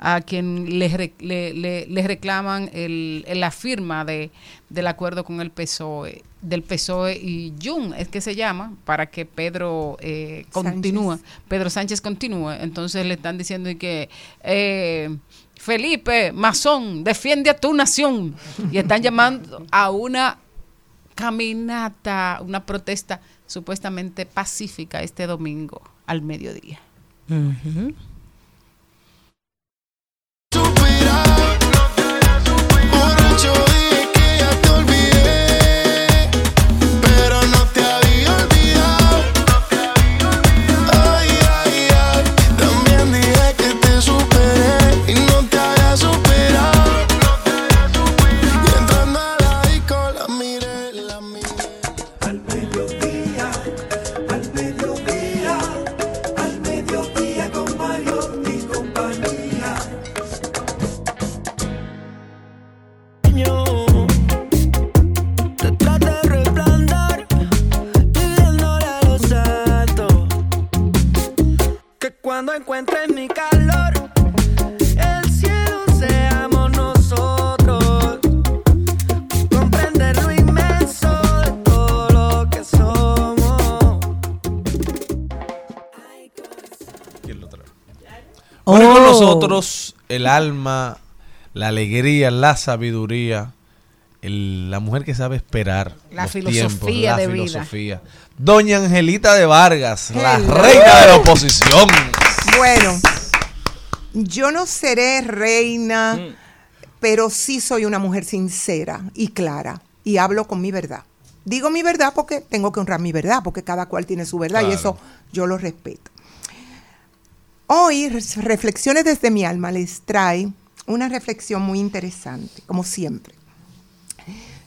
a quien le, le- le- le reclaman el, el- la firma de, del acuerdo con el PSOE, del PSOE y Jun, es que se llama, para que Pedro eh, continúe, Pedro Sánchez continúe. Entonces le están diciendo que eh, Felipe, masón, defiende a tu nación. Y están llamando a una caminata, una protesta supuestamente pacífica este domingo al mediodía. Nosotros el alma, la alegría, la sabiduría, el- la mujer que sabe esperar. La los filosofía la de vida. filosofía. Doña Angelita de Vargas, la reina de la oposición. Bueno, yo no seré reina, Mm. pero sí soy una mujer sincera y clara y hablo con mi verdad. Digo mi verdad porque tengo que honrar mi verdad, porque cada cual tiene su verdad y eso yo lo respeto. Hoy, Reflexiones desde mi alma les trae una reflexión muy interesante, como siempre.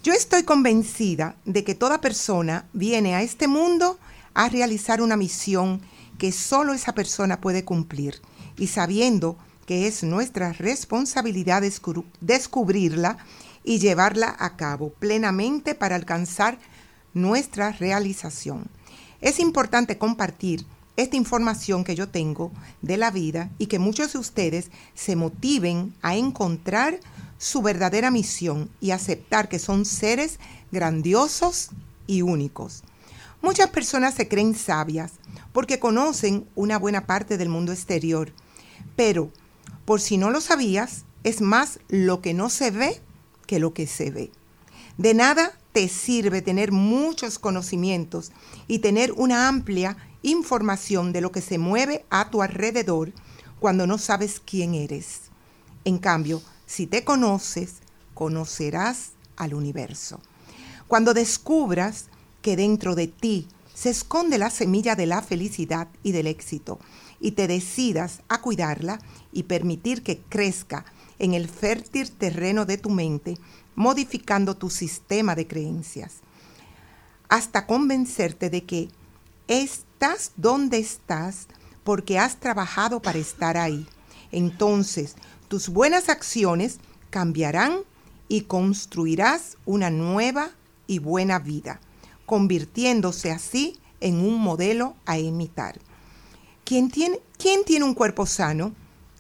Yo estoy convencida de que toda persona viene a este mundo a realizar una misión que solo esa persona puede cumplir y sabiendo que es nuestra responsabilidad descubrirla y llevarla a cabo plenamente para alcanzar nuestra realización. Es importante compartir esta información que yo tengo de la vida y que muchos de ustedes se motiven a encontrar su verdadera misión y aceptar que son seres grandiosos y únicos. Muchas personas se creen sabias porque conocen una buena parte del mundo exterior, pero por si no lo sabías, es más lo que no se ve que lo que se ve. De nada te sirve tener muchos conocimientos y tener una amplia información de lo que se mueve a tu alrededor cuando no sabes quién eres. En cambio, si te conoces, conocerás al universo. Cuando descubras que dentro de ti se esconde la semilla de la felicidad y del éxito y te decidas a cuidarla y permitir que crezca en el fértil terreno de tu mente, modificando tu sistema de creencias, hasta convencerte de que estás donde estás porque has trabajado para estar ahí. Entonces, tus buenas acciones cambiarán y construirás una nueva y buena vida, convirtiéndose así en un modelo a imitar. ¿Quién tiene, quién tiene un cuerpo sano?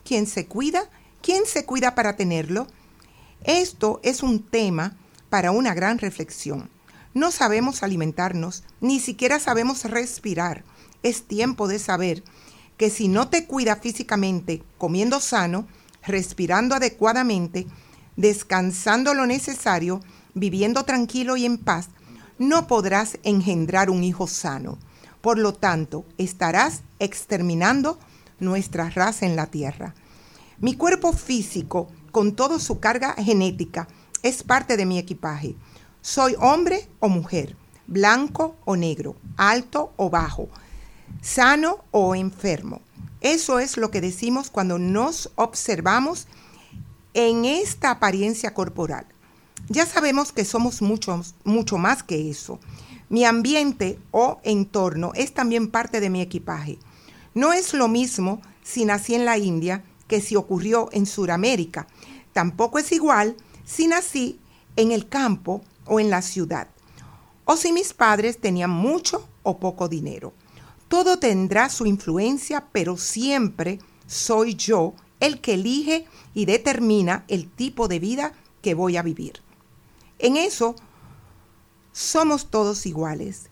¿Quién se cuida? ¿Quién se cuida para tenerlo? Esto es un tema para una gran reflexión. No sabemos alimentarnos, ni siquiera sabemos respirar. Es tiempo de saber que si no te cuidas físicamente, comiendo sano, respirando adecuadamente, descansando lo necesario, viviendo tranquilo y en paz, no podrás engendrar un hijo sano. Por lo tanto, estarás exterminando nuestra raza en la tierra. Mi cuerpo físico, con toda su carga genética, es parte de mi equipaje. Soy hombre o mujer, blanco o negro, alto o bajo, sano o enfermo. Eso es lo que decimos cuando nos observamos en esta apariencia corporal. Ya sabemos que somos muchos, mucho más que eso. Mi ambiente o entorno es también parte de mi equipaje. No es lo mismo si nací en la India que si ocurrió en Sudamérica. Tampoco es igual si nací en el campo o en la ciudad. O si mis padres tenían mucho o poco dinero. Todo tendrá su influencia, pero siempre soy yo el que elige y determina el tipo de vida que voy a vivir. En eso somos todos iguales.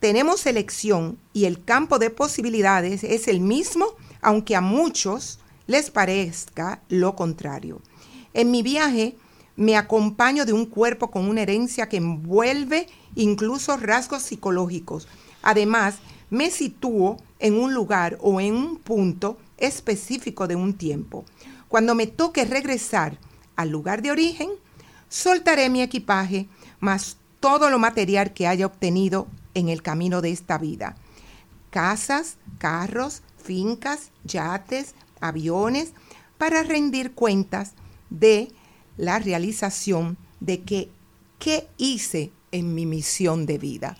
Tenemos elección y el campo de posibilidades es el mismo, aunque a muchos les parezca lo contrario. En mi viaje me acompaño de un cuerpo con una herencia que envuelve incluso rasgos psicológicos. Además, me sitúo en un lugar o en un punto específico de un tiempo. Cuando me toque regresar al lugar de origen, soltaré mi equipaje más todo lo material que haya obtenido en el camino de esta vida. Casas, carros, fincas, yates, aviones, para rendir cuentas de la realización de que, qué hice en mi misión de vida.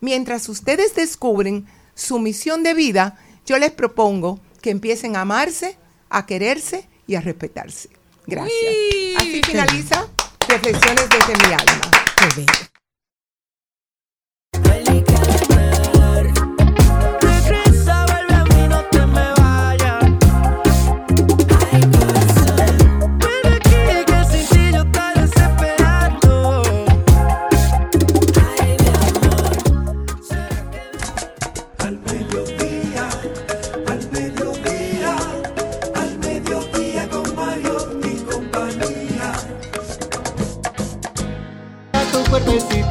Mientras ustedes descubren su misión de vida, yo les propongo que empiecen a amarse, a quererse y a respetarse. Gracias. Así finaliza Reflexiones desde mi alma.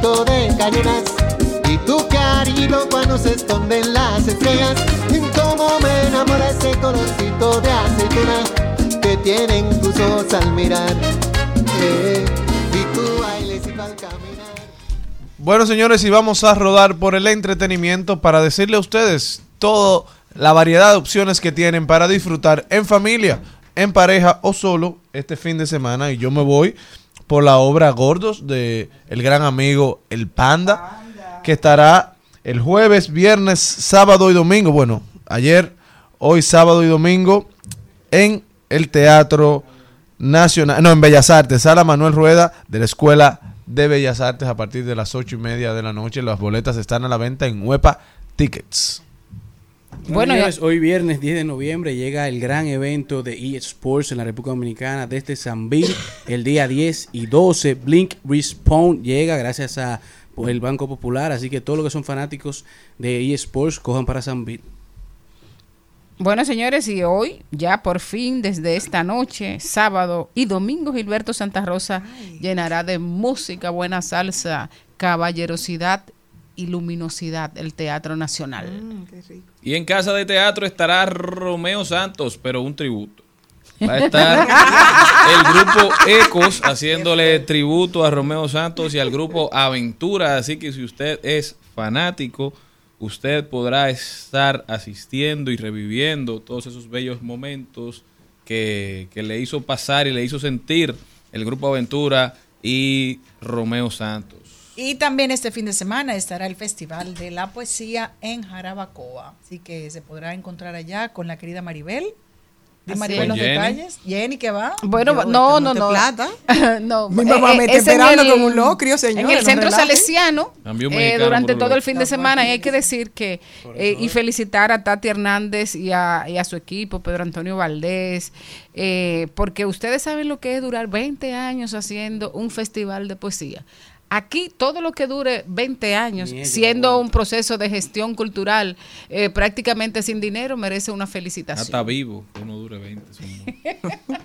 De cañonas. Y tu cariño cuando se esconden las estrellas. Y cómo me enamora ese colorcito de aceituna que tienen tus ojos al mirar. Eh, y tu bailecito al caminar. Bueno, señores, y vamos a rodar por el entretenimiento para decirle a ustedes toda la variedad de opciones que tienen para disfrutar en familia, en pareja o solo este fin de semana. Y yo me voy por la obra Gordos de el gran amigo El Panda, que estará el jueves, viernes, sábado y domingo. Bueno, ayer, hoy, sábado y domingo en el Teatro Nacional, no, en Bellas Artes, Sala Manuel Rueda de la Escuela de Bellas Artes a partir de las ocho y media de la noche. Las boletas están a la venta en Huepa Tickets. Bueno, Bueno, señores, hoy viernes 10 de noviembre llega el gran evento de eSports en la República Dominicana desde San Bill. El día 10 y 12, Blink Respawn llega gracias a pues, el Banco Popular. Así que todos los que son fanáticos de eSports cojan para San Bill. Bueno, señores, y hoy, ya por fin, desde esta noche, sábado y domingo, Gilberto Santa Rosa llenará de música, buena salsa, caballerosidad y luminosidad el Teatro Nacional. Y en casa de teatro estará Romeo Santos, pero un tributo. Va a estar el grupo Ecos haciéndole tributo a Romeo Santos y al grupo Aventura. Así que si usted es fanático, usted podrá estar asistiendo y reviviendo todos esos bellos momentos que, que le hizo pasar y le hizo sentir el grupo Aventura y Romeo Santos. Y también este fin de semana estará el Festival de la Poesía en Jarabacoa. Así que se podrá encontrar allá con la querida Maribel. Así Maribel los Jenny. detalles. Jenny, ¿qué va? Bueno, Yo, no, este no, Monte no. Plata. no. Mi mamá me está es en esperando con un locrio, En señores, el no centro salesiano, eh, durante todo el fin de semana, y hay que decir que, eh, y felicitar a Tati Hernández y a, y a su equipo, Pedro Antonio Valdés, eh, porque ustedes saben lo que es durar 20 años haciendo un festival de poesía. Aquí todo lo que dure 20 años, siendo un proceso de gestión cultural eh, prácticamente sin dinero, merece una felicitación. Hasta vivo, que uno dure 20. sí, ¿no?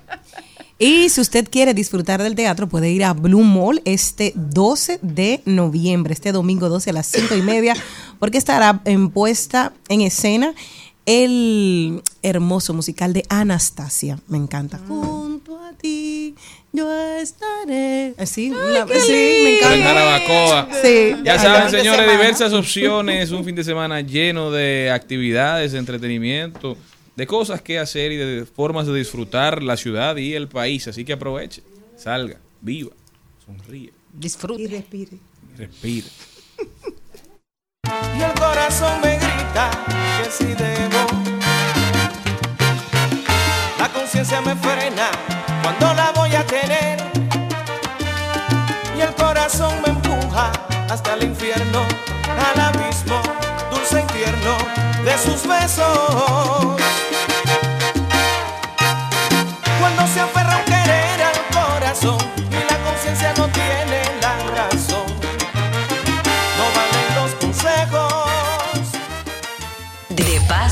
Y si usted quiere disfrutar del teatro, puede ir a Blue Mall este 12 de noviembre, este domingo 12 a las 5 y media, porque estará en puesta en escena el hermoso musical de Anastasia. Me encanta. Junto a ti, yo estaré. Así, una- qué sí, me encanta. Sí. Ya saben, señores, diversas opciones. Un fin de semana lleno de actividades, de entretenimiento, de cosas que hacer y de formas de disfrutar la ciudad y el país. Así que aproveche, salga, viva, sonríe, Disfrute. Y respire. respire. Y el corazón me grita que si debo. La conciencia me frena cuando la voy a tener. Y el corazón me empuja hasta el infierno, al abismo, dulce y tierno de sus besos. Cuando se aferra un querer al corazón y la conciencia no tiene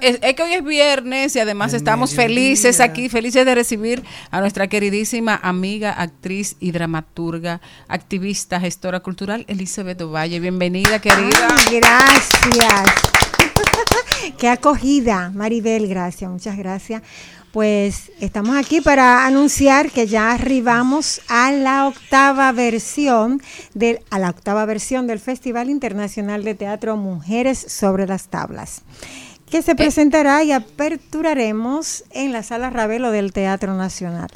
Es, es que hoy es viernes y además estamos felices aquí, felices de recibir a nuestra queridísima amiga, actriz y dramaturga, activista, gestora cultural, Elizabeth Ovalle. Bienvenida, querida. Ay, gracias. Qué acogida, Maribel, gracias, muchas gracias. Pues estamos aquí para anunciar que ya arribamos a la octava versión del, a la octava versión del Festival Internacional de Teatro Mujeres sobre las Tablas, que se presentará y aperturaremos en la Sala Ravelo del Teatro Nacional.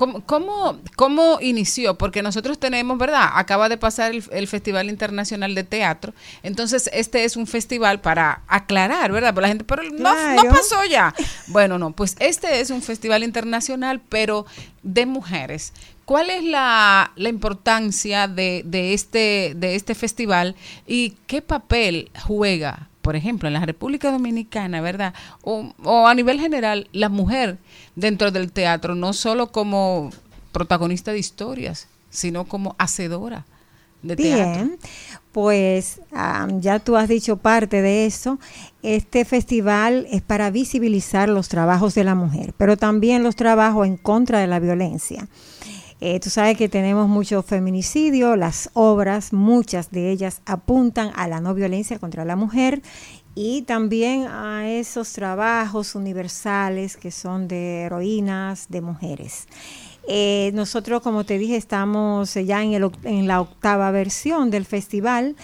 ¿Cómo, cómo, cómo inició? Porque nosotros tenemos, ¿verdad? Acaba de pasar el, el Festival Internacional de Teatro. Entonces, este es un festival para aclarar, ¿verdad? Pero la gente, pero no, pasó ya. Bueno, no, pues este es un festival internacional, pero de mujeres. ¿Cuál es la, la importancia de, de este, de este festival y qué papel juega por ejemplo, en la República Dominicana, ¿verdad? O, o a nivel general, la mujer dentro del teatro, no solo como protagonista de historias, sino como hacedora de teatro. Bien, pues am, ya tú has dicho parte de eso. Este festival es para visibilizar los trabajos de la mujer, pero también los trabajos en contra de la violencia. Eh, tú sabes que tenemos mucho feminicidio, las obras, muchas de ellas apuntan a la no violencia contra la mujer y también a esos trabajos universales que son de heroínas, de mujeres. Eh, nosotros, como te dije, estamos eh, ya en, el en la octava versión del festival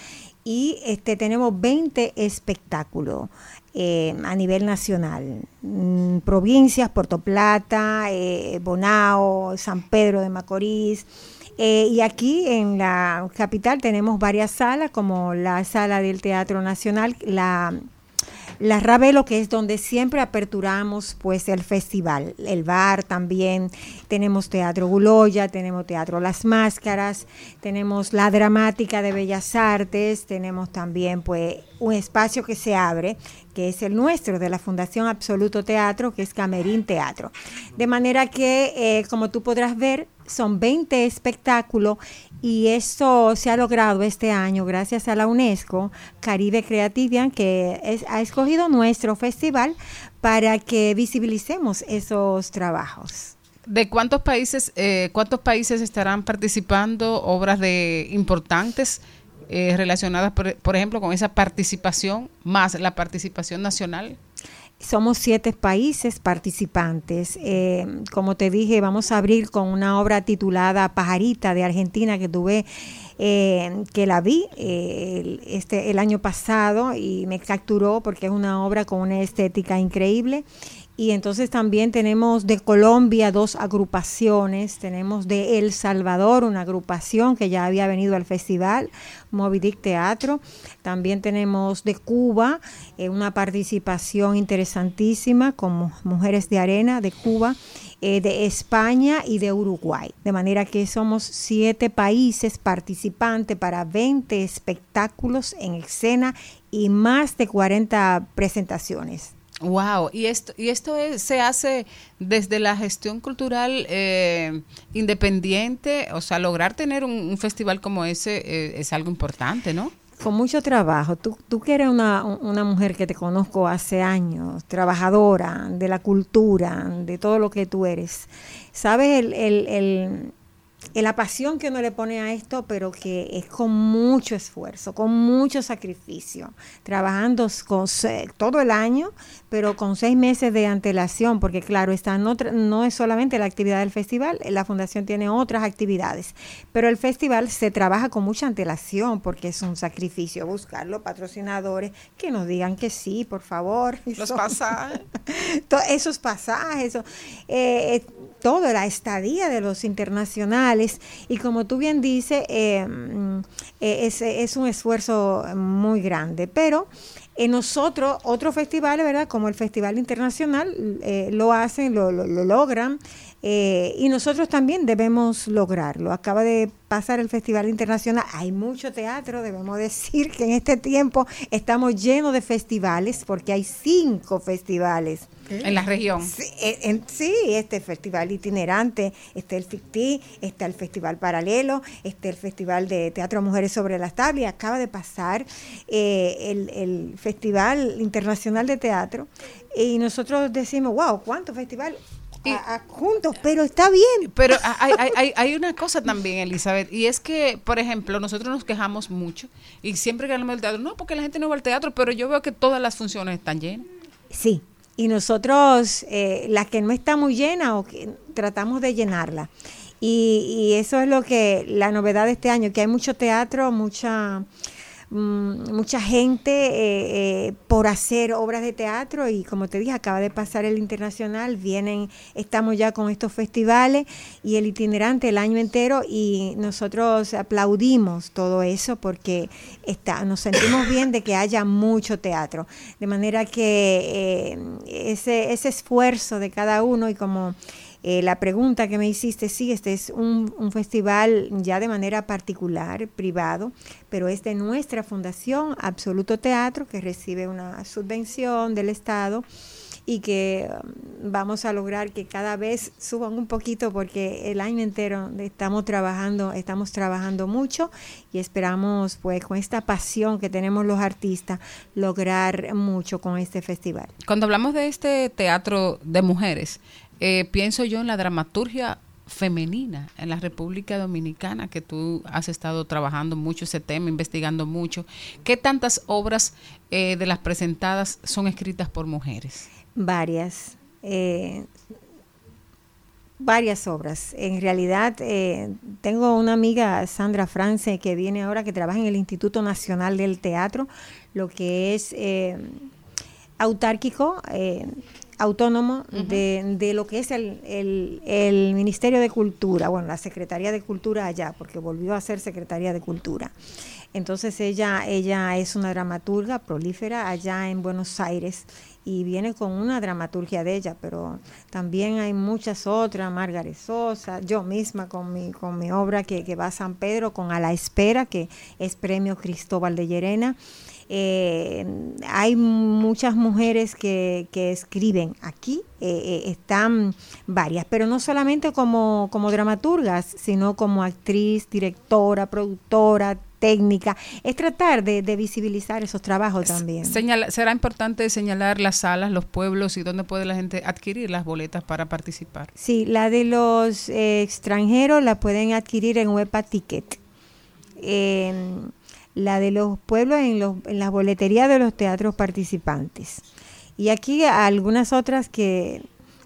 y este, tenemos 20 espectáculos eh, a nivel nacional. Mm, provincias, Puerto Plata, Bonao, San Pedro de Macorís. Eh, y aquí en la capital tenemos varias salas, como la sala del Teatro Nacional, la la Ravelo, que es donde siempre aperturamos pues el festival, el bar también, tenemos Teatro Guloya, tenemos Teatro Las Máscaras, tenemos la Dramática de Bellas Artes, tenemos también pues un espacio que se abre, que es el nuestro, de la Fundación Absoluto Teatro, que es Camerín Teatro. De manera que, eh, como tú podrás ver, son 20 espectáculos y esto se ha logrado este año gracias a la UNESCO Caribe Creativian que ha escogido nuestro festival para que visibilicemos esos trabajos. ¿De cuántos países, eh, cuántos países estarán participando obras de importantes eh, relacionadas, por, por ejemplo, con esa participación más la participación nacional? Somos siete países participantes. Eh, como te dije, vamos a abrir con una obra titulada Pajarita de Argentina que tuve, eh, que la vi eh, este, el año pasado y me capturó porque es una obra con una estética increíble. Y entonces también tenemos de Colombia dos agrupaciones, tenemos de El Salvador una agrupación que ya había venido al festival, Moby Dick Teatro, también tenemos de Cuba eh, una participación interesantísima como Mujeres de Arena de Cuba, eh, de España y de Uruguay, de manera que somos siete países participantes para 20 espectáculos en escena y más de 40 presentaciones. Wow, y esto, y esto es- se hace desde la gestión cultural eh, independiente, o sea, lograr tener un, festival como ese eh, es algo importante, ¿no? Con mucho trabajo. Tú, tú que eres una, una mujer que te conozco hace años, trabajadora de la cultura, de todo lo que tú eres. ¿Sabes el, el- el- la pasión que uno le pone a esto, pero que es con mucho esfuerzo, con mucho sacrificio, trabajando con todo el año, pero con seis meses de antelación, porque claro, esta no, no es solamente la actividad del festival, la fundación tiene otras actividades, pero el festival se trabaja con mucha antelación, porque es un sacrificio buscar los patrocinadores que nos digan que sí, por favor. Los pasajes. esos pasajes, eso, eh, eh, todo, la estadía de los internacionales. Y como tú bien dices, eh, mm, eh, es, un esfuerzo muy grande. Pero eh, nosotros, otros festivales, ¿verdad? Como el Festival Internacional, eh, lo hacen, lo, lo- lo logran. y nosotros también debemos lograrlo. Acaba de pasar el Festival Internacional. Hay mucho teatro, debemos decir que en este tiempo estamos llenos de festivales, porque hay cinco festivales. En la región. Sí, eh, en- sí, este festival itinerante, está el FICTI, está el Festival Paralelo, está el Festival de Teatro Mujeres sobre las Tablas, y acaba de pasar eh, el, el Festival Internacional de Teatro, y nosotros decimos, wow, ¿cuántos festivales? Juntos, pero está bien. Pero hay, hay, hay, hay una cosa también, Elizabeth, y es que, por ejemplo, nosotros nos quejamos mucho y siempre que hablamos del teatro, no, porque la gente no va al teatro, pero yo veo que todas las funciones están llenas. Sí, y nosotros, eh, la que no está muy llena, o que tratamos de llenarla. Y, y eso es lo que, la novedad de este año, que hay mucho teatro, mucha, mucha gente eh, eh, por hacer obras de teatro y como te dije, acaba de pasar el internacional, vienen, estamos ya con estos festivales y el itinerante el año entero y nosotros aplaudimos todo eso porque está, nos sentimos bien de que haya mucho teatro, de manera que eh, ese, ese esfuerzo de cada uno y como Eh, la pregunta que me hiciste, sí, este es un, un festival ya de manera particular, privado, pero es de nuestra fundación, Absoluto Teatro, que recibe una subvención del Estado y que um, vamos a lograr que cada vez suban un poquito porque el año entero estamos trabajando, estamos trabajando mucho y esperamos pues con esta pasión que tenemos los artistas lograr mucho con este festival. Cuando hablamos de este teatro de mujeres, eh, pienso yo en la dramaturgia femenina en la República Dominicana, que tú has estado trabajando mucho ese tema, investigando mucho. ¿Qué tantas obras eh, de las presentadas son escritas por mujeres? Varias. eh, varias obras. En realidad, eh, tengo una amiga, Sandra France, que viene ahora, que trabaja en el Instituto Nacional del Teatro, lo que es eh, autónomo de, de lo que es el, el- el Ministerio de Cultura, bueno, la Secretaría de Cultura allá, porque volvió a ser Secretaría de Cultura. Entonces ella, ella es una dramaturga prolífera allá en Buenos Aires y viene con una dramaturgia de ella, pero también hay muchas otras, Margaret Sosa, yo misma con mi, con mi obra que, que va a San Pedro, con A la Espera, que es premio Cristóbal de Llerena. Eh, hay muchas mujeres que, que escriben aquí, eh, eh, están varias, pero no solamente como, como dramaturgas, sino como actriz, directora, productora, técnica. Es tratar de, de visibilizar esos trabajos también. Señala- será importante señalar las salas, los pueblos y dónde puede la gente adquirir las boletas para participar. Sí, la de los eh, extranjeros la pueden adquirir en Huepa Ticket. La de los pueblos en, los, las boleterías de los teatros participantes. Y aquí algunas otras que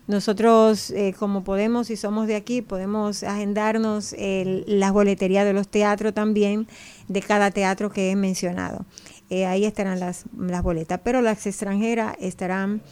nosotros, eh, como podemos y somos de aquí, podemos agendarnos las boleterías de los teatros también, de cada teatro que he mencionado. Eh, ahí estarán las, las boletas, pero las extranjeras estarán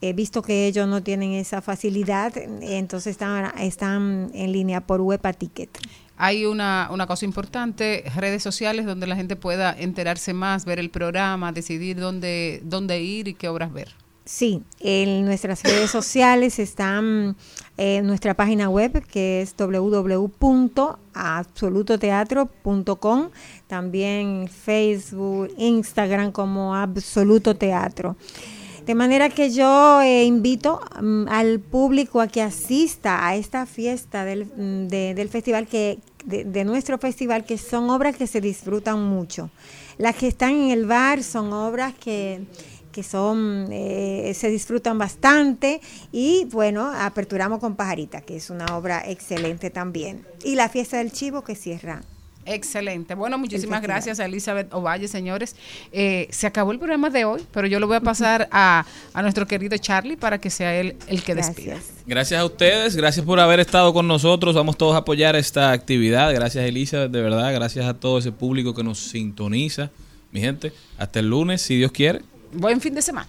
He visto que ellos no tienen esa facilidad, entonces están, están en línea por Huepa Ticket. Hay una, una cosa importante, redes sociales donde la gente pueda enterarse más, ver el programa, decidir dónde, dónde ir y qué obras ver. Sí, en nuestras redes sociales están en nuestra página web que es www.absolutoteatro.com, también Facebook, Instagram como Absoluto Teatro. De manera que yo eh, invito mm, al público a que asista a esta fiesta del, mm, de- del festival, que, de, de nuestro festival, que son obras que se disfrutan mucho. Las que están en el bar son obras que, que son, eh, se disfrutan bastante y bueno, aperturamos con Pajarita, que es una obra excelente también. Y la fiesta del chivo que cierra Excelente. Bueno, muchísimas gracias a Elizabeth Ovalle, señores. Eh, se acabó el programa de hoy, pero yo lo voy a pasar a, a nuestro querido Charlie para que sea él el que despida. Gracias a ustedes, gracias por haber estado con nosotros. Vamos todos a apoyar esta actividad. Gracias, Elizabeth, de verdad. Gracias a todo ese público que nos sintoniza. Mi gente, hasta el lunes, si Dios quiere. Buen fin de semana.